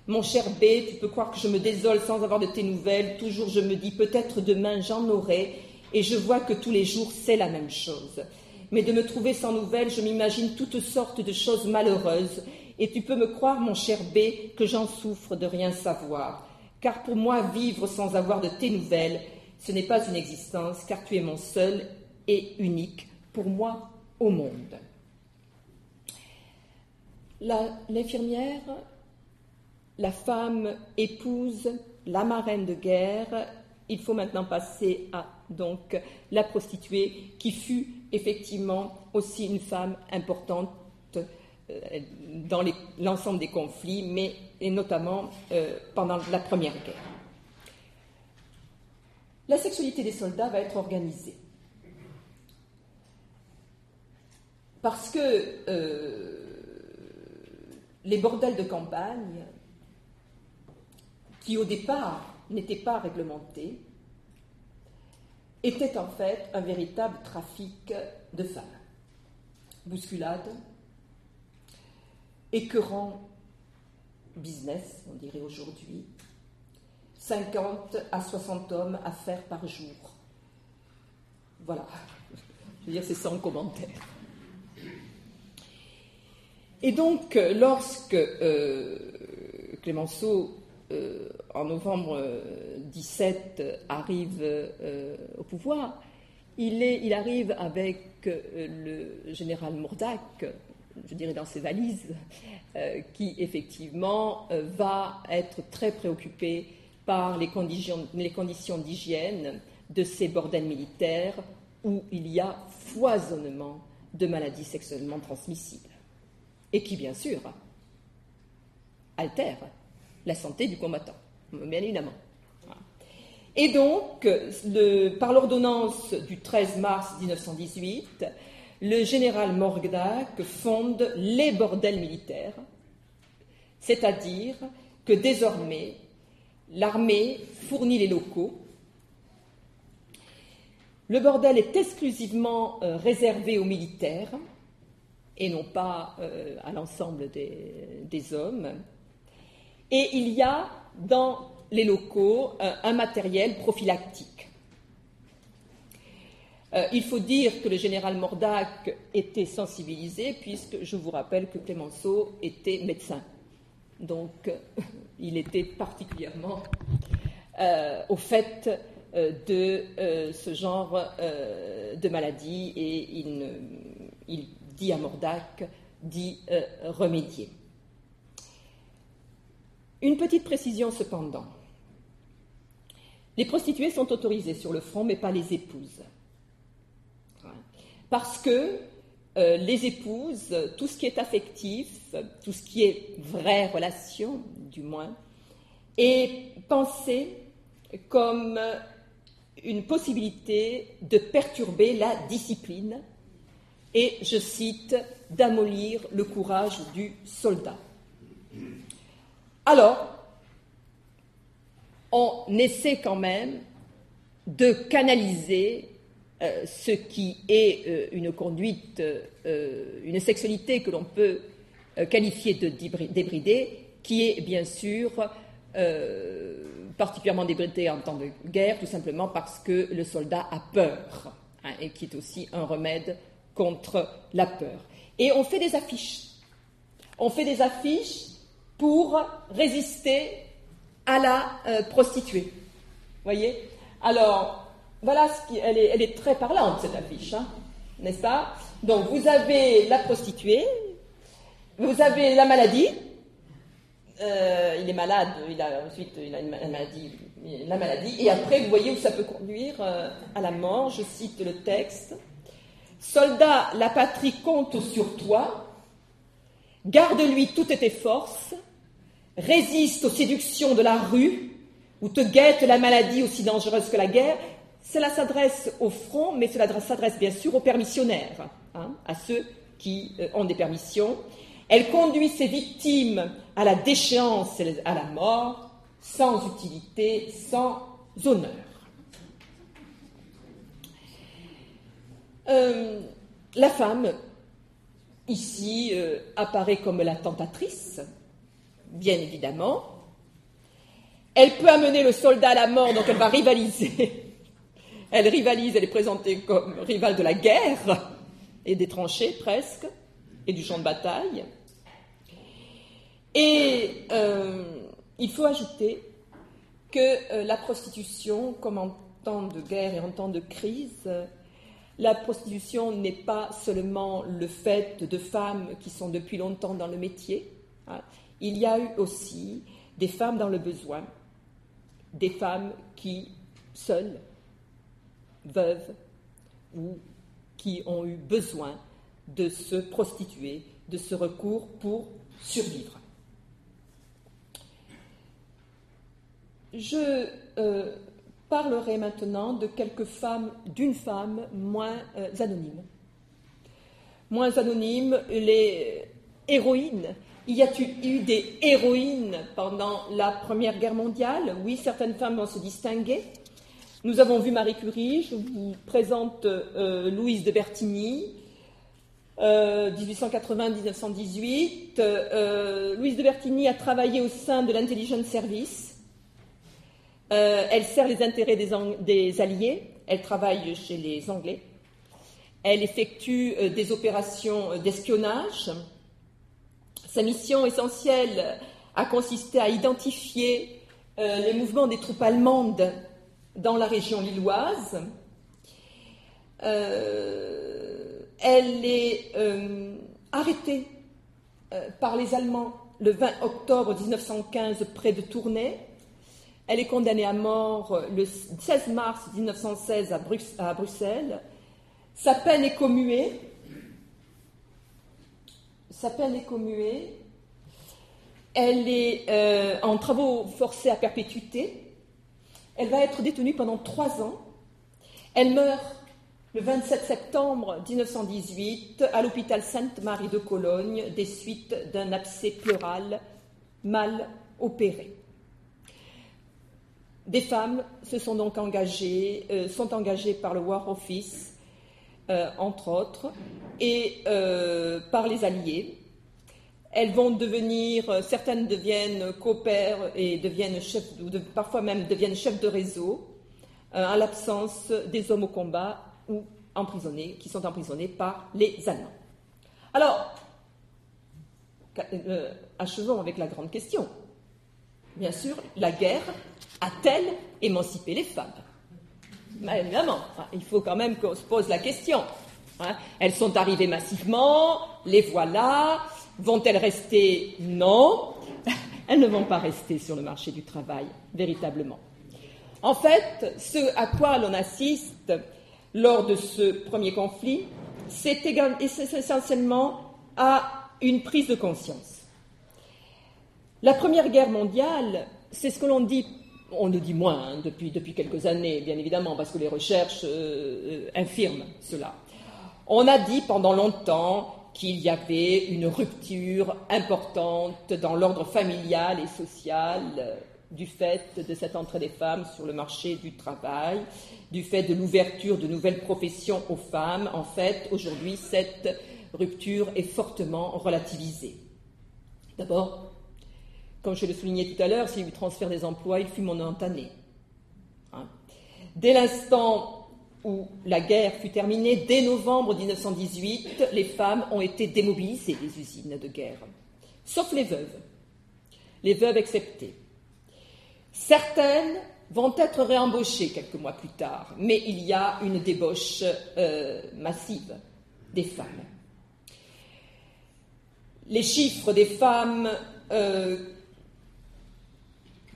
Mon cher B, tu peux croire que je me désole sans avoir de tes nouvelles. Toujours je me dis peut-être demain j'en aurai, et je vois que tous les jours c'est la même chose. Mais de me trouver sans nouvelles, je m'imagine toutes sortes de choses malheureuses, et tu peux me croire, mon cher B, que j'en souffre de rien savoir. Car pour moi, vivre sans avoir de tes nouvelles, ce n'est pas une existence, car tu es mon seul et unique pour moi au monde. L'infirmière, la, femme épouse la marraine de guerre il faut maintenant passer à la prostituée qui fut effectivement aussi une femme importante euh, dans l'ensemble des conflits, mais et notamment euh, pendant la Première Guerre. La sexualité des soldats va être organisée. Parce que euh, les bordels de campagne, qui au départ n'étaient pas réglementés, étaient en fait un véritable trafic de femmes. Bousculade, écœurant business, on dirait aujourd'hui, 50 à 60 hommes à faire par jour. Voilà, je veux dire, c'est sans commentaire. Et donc, lorsque euh, Clémenceau, euh, en novembre 17, arrive euh, au pouvoir, il, arrive avec le général Mourdac, je dirais dans ses valises, qui effectivement va être très préoccupé par les conditions, d'hygiène de ces bordels militaires où il y a foisonnement de maladies sexuellement transmissibles et qui, bien sûr, altèrent la santé du combattant, bien évidemment. Et donc, par l'ordonnance du 13 mars 1918, le général Morgdac fonde les bordels militaires, c'est-à-dire que désormais, l'armée fournit les locaux. Le bordel est exclusivement euh, réservé aux militaires et non pas euh, à l'ensemble des, hommes. Et il y a dans les locaux euh, un matériel prophylactique. il faut dire que le général Mordac était sensibilisé, puisque je vous rappelle que Clémenceau était médecin. Donc, il était particulièrement euh, au fait euh, de euh, ce genre de maladie et il, dit à Mordac d'y remédier. Une petite précision cependant. Les prostituées sont autorisées sur le front, mais pas les épouses. Parce que les épouses, tout ce qui est affectif, tout ce qui est vraie relation, du moins, est pensé comme une possibilité de perturber la discipline et, je cite, d'amollir le courage du soldat. Alors, on essaie quand même de canaliser euh, ce qui est euh, une conduite, euh, une sexualité que l'on peut qualifier de débridée, qui est bien sûr particulièrement débridée en temps de guerre, tout simplement parce que le soldat a peur, hein, et qui est aussi un remède contre la peur. Et on fait des affiches. On fait des affiches pour résister à la prostituée. Voyez? Alors, voilà ce qui, elle est, très parlante cette affiche, hein, n'est-ce pas? Donc vous avez la prostituée, vous avez la maladie. Euh, il est malade, il a ensuite la maladie, et après vous voyez où ça peut conduire euh, à la mort. Je cite le texte. Soldat, la patrie compte sur toi, garde-lui toutes tes forces, résiste aux séductions de la rue, où te guette la maladie aussi dangereuse que la guerre, cela s'adresse au front, mais cela s'adresse bien sûr aux permissionnaires, hein, à ceux qui euh, ont des permissions. Elle conduit ses victimes à la déchéance et à la mort, sans utilité, sans honneur. Euh, la femme, ici, euh, apparaît comme la tentatrice, bien évidemment. Elle peut amener le soldat à la mort, donc elle va rivaliser elle rivalise, elle est présentée comme rivale de la guerre et des tranchées presque, et du champ de bataille. Et euh, il faut ajouter que euh, la prostitution, comme en temps de guerre et en temps de crise, la prostitution n'est pas seulement le fait de femmes qui sont depuis longtemps dans le métier. Hein. Il y a eu aussi des femmes dans le besoin, des femmes qui seules, veuves, ou qui ont eu besoin de se prostituer, de ce recours pour survivre. Je euh, parlerai maintenant de quelques femmes, d'une femme moins euh, anonyme. Moins anonyme, les héroïnes. Y a-t-il eu des héroïnes pendant la Première Guerre mondiale Oui, certaines femmes vont se distinguer. Nous avons vu Marie Curie, je vous présente euh, Louise de Bertigny, 1880-1918. Louise de Bertigny a travaillé au sein de l'Intelligence Service euh, elle sert les intérêts des, Alliés, elle travaille chez les Anglais, elle effectue euh, des opérations euh, d'espionnage. Sa mission essentielle a consisté à identifier les mouvements des troupes allemandes dans la région lilloise. elle est arrêtée par les Allemands le 20 octobre 1915 près de Tournai. Elle est condamnée à mort le 16 mars 1916 à, Bruxelles. Sa peine est commuée. Sa peine est commuée. Elle est euh, en travaux forcés à perpétuité. Elle va être détenue pendant trois ans. Elle meurt le 27 septembre 1918 à l'hôpital Sainte-Marie de Cologne des suites d'un abcès pleural mal opéré. Des femmes se sont donc engagées, euh, sont engagées par le War Office, euh, entre autres, et euh, par les Alliés. Elles vont devenir, certaines deviennent coopèrent et deviennent chefs, ou parfois même deviennent chefs de réseau, à l'absence des hommes au combat ou emprisonnés, qui sont emprisonnés par les Allemands. Alors, achevons avec la grande question. Bien sûr, la guerre a-t-elle émancipé les femmes? Évidemment, il faut quand même qu'on se pose la question. Hein. Elles sont arrivées massivement, les voilà. Vont-elles rester Non. Elles ne vont pas rester sur le marché du travail, véritablement. En fait, ce à quoi l'on assiste lors de ce premier conflit, c'est essentiellement à une prise de conscience. La Première Guerre mondiale, c'est ce que l'on dit on le dit moins hein, depuis, depuis, quelques années, bien évidemment, parce que les recherches euh, euh, infirment cela. On a dit pendant longtemps qu'il y avait une rupture importante dans l'ordre familial et social euh, du fait de cette entrée des femmes sur le marché du travail, du fait de l'ouverture de nouvelles professions aux femmes. En fait, aujourd'hui, cette rupture est fortement relativisée. D'abord, comme je le soulignais tout à l'heure, s'il y a eu transfert des emplois, il fut momentané. Hein. Dès l'instant où la guerre fut terminée, dès novembre 1918, les femmes ont été démobilisées des usines de guerre, sauf les veuves, les veuves exceptées. Certaines vont être réembauchées quelques mois plus tard, mais il y a une débauche euh, massive des femmes. Les chiffres des femmes euh,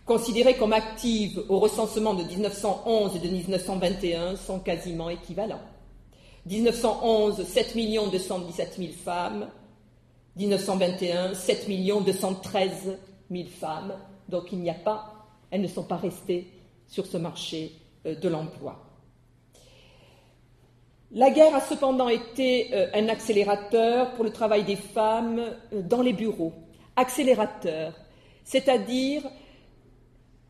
considérées comme actives au recensement de 1911 et de 1921 sont quasiment équivalents. 1911, 7 217 000 femmes. 1921, 7 213 000 femmes. Donc il n'y a pas, elles ne sont pas restées sur ce marché euh, de l'emploi. La guerre a cependant été euh, un accélérateur pour le travail des femmes euh, dans les bureaux. Accélérateur, c'est-à-dire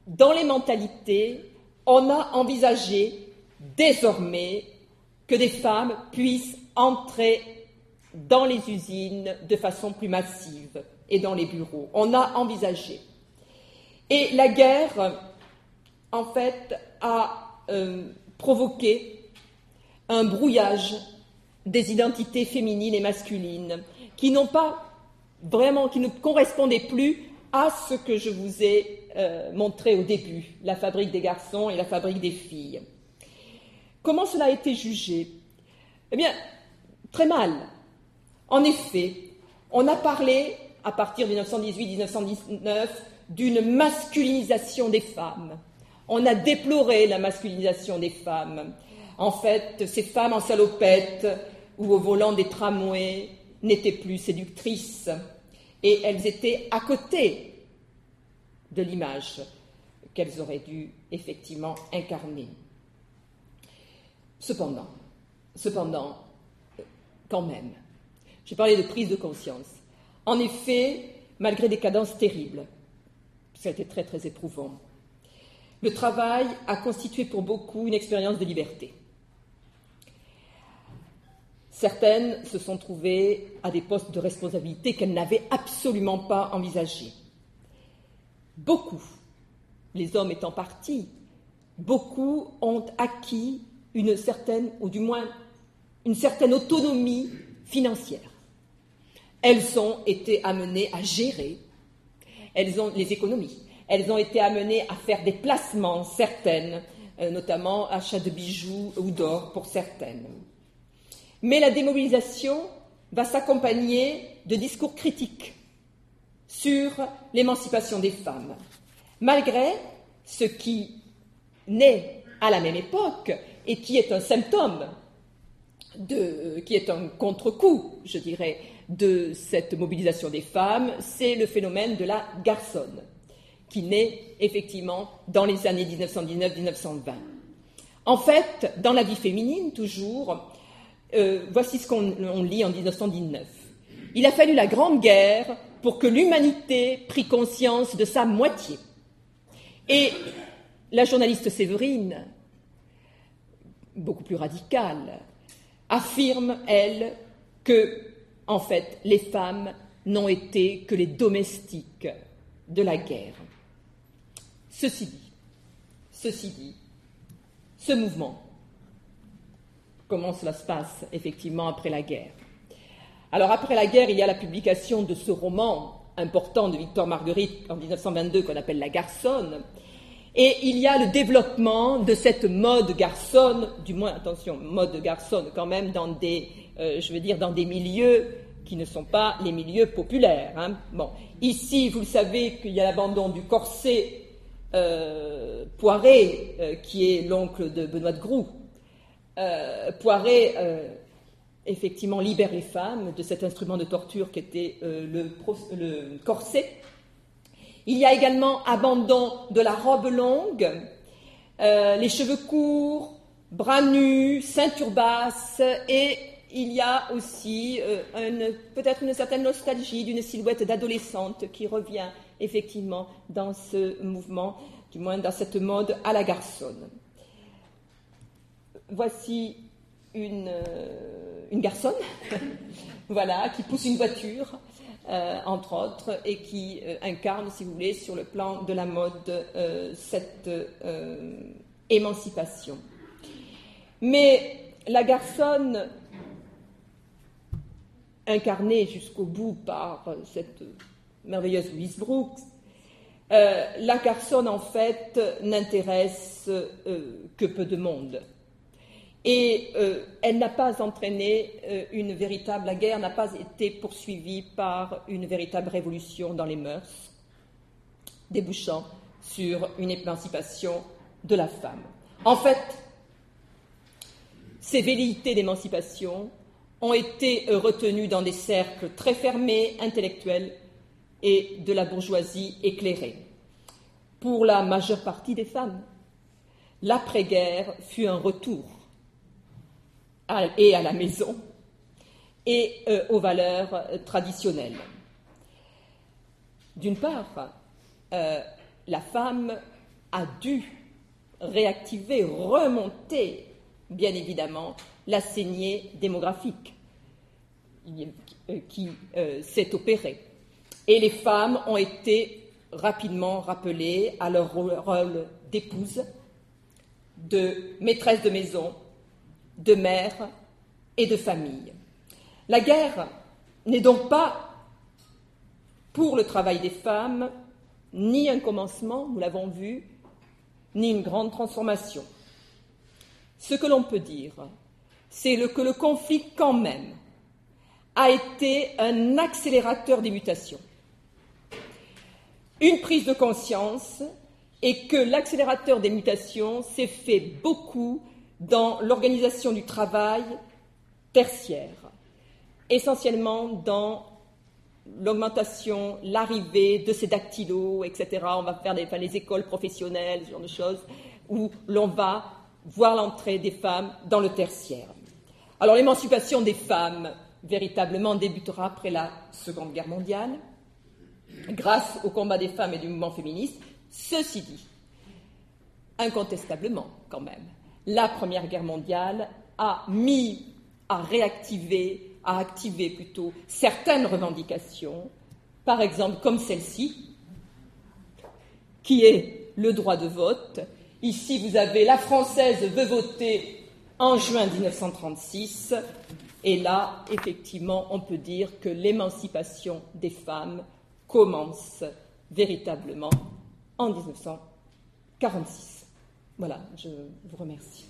dans les mentalités, on a envisagé désormais que des femmes puissent entrer dans les usines de façon plus massive et dans les bureaux. On a envisagé. Et la guerre, en fait, a euh, provoqué un brouillage des identités féminines et masculines qui n'ont pas vraiment, qui ne correspondaient plus à ce que je vous ai euh, montré au début, la fabrique des garçons et la fabrique des filles. Comment cela a été jugé? Eh bien, très mal. En effet, on a parlé, à partir de 1918-1919, d'une masculinisation des femmes. On a déploré la masculinisation des femmes. En fait, ces femmes en salopette ou au volant des tramways n'étaient plus séductrices et elles étaient à côté de l'image qu'elles auraient dû effectivement incarner. Cependant, cependant, quand même, j'ai parlé de prise de conscience. En effet, malgré des cadences terribles, ça a été très très éprouvant, le travail a constitué pour beaucoup une expérience de liberté. Certaines se sont trouvées à des postes de responsabilité qu'elles n'avaient absolument pas envisagés. Beaucoup, les hommes étant partis, beaucoup ont acquis une certaine, ou du moins une certaine autonomie financière. Elles ont été amenées à gérer les économies. Elles ont été amenées à faire des placements, certaines, euh, notamment achat de bijoux ou d'or pour certaines. Mais la démobilisation va s'accompagner de discours critiques sur l'émancipation des femmes, malgré ce qui naît à la même époque et qui est un symptôme, de, qui est un contre-coup, je dirais, de cette mobilisation des femmes, c'est le phénomène de la garçonne, qui naît effectivement dans les années 1919-1920. En fait, dans la vie féminine, toujours, euh, voici ce qu'on lit en 1919. Il a fallu la Grande Guerre pour que l'humanité prît conscience de sa moitié. Et la journaliste Séverine, beaucoup plus radicale, affirme, elle, que, en fait, les femmes n'ont été que les domestiques de la guerre. Ceci dit, ceci dit, ce mouvement comment cela se passe effectivement après la guerre? Alors après la guerre, il y a la publication de ce roman important de Victor Marguerite en 1922 qu'on appelle La Garçonne, et il y a le développement de cette mode garçonne, du moins attention, mode garçonne quand même dans des, euh, je veux dire, dans des milieux qui ne sont pas les milieux populaires. Hein. Bon, ici, vous le savez qu'il y a l'abandon du corset euh, Poiré, euh, qui est l'oncle de Benoît de Groux, euh, euh, effectivement, libère les femmes de cet instrument de torture qui était euh, le, corset. Il y a également abandon de la robe longue, les cheveux courts, bras nus, ceinture basse, et il y a aussi peut-être une certaine nostalgie d'une silhouette d'adolescente qui revient effectivement dans ce mouvement, du moins dans cette mode à la garçonne voici une, euh, une garçonne, voilà, qui pousse une voiture, euh, entre autres, et qui euh, incarne, si vous voulez, sur le plan de la mode, cette émancipation. Mais la garçonne, incarnée jusqu'au bout par cette merveilleuse Louise Brooks, la garçonne, en fait, n'intéresse que peu de monde. Et euh, elle n'a pas entraîné euh, une véritable, la guerre n'a pas été poursuivie par une véritable révolution dans les mœurs, débouchant sur une émancipation de la femme. En fait, ces velléités d'émancipation ont été euh, retenues dans des cercles très fermés, intellectuels et de la bourgeoisie éclairée. Pour la majeure partie des femmes, l'après-guerre fut un retour et à la maison et euh, aux valeurs euh, traditionnelles. D'une part, euh, la femme a dû réactiver, remonter, bien évidemment, la saignée démographique qui s'est opérée. Et les femmes ont été rapidement rappelées à leur rôle d'épouse, de maîtresse de maison, de mère et de famille. La guerre n'est donc pas, pour le travail des femmes, ni un commencement, nous l'avons vu, ni une grande transformation. Ce que l'on peut dire, c'est que le conflit, quand même, a été un accélérateur des mutations. Une prise de conscience et que l'accélérateur des mutations s'est fait beaucoup dans l'organisation du travail tertiaire, essentiellement dans l'augmentation, l'arrivée de ces dactylos, etc. On va faire les écoles professionnelles, ce genre de choses, où l'on va voir l'entrée des femmes dans le tertiaire. Alors l'émancipation des femmes véritablement débutera après la Seconde Guerre mondiale, grâce au combat des femmes et du mouvement féministe. Ceci dit, incontestablement quand même, la Première Guerre mondiale a mis à réactiver, à activer plutôt certaines revendications, par exemple comme celle-ci, qui est le droit de vote. Ici, vous avez la française veut voter en juin 1936, et là, effectivement, on peut dire que l'émancipation des femmes commence véritablement en 1946. Voilà, je vous remercie.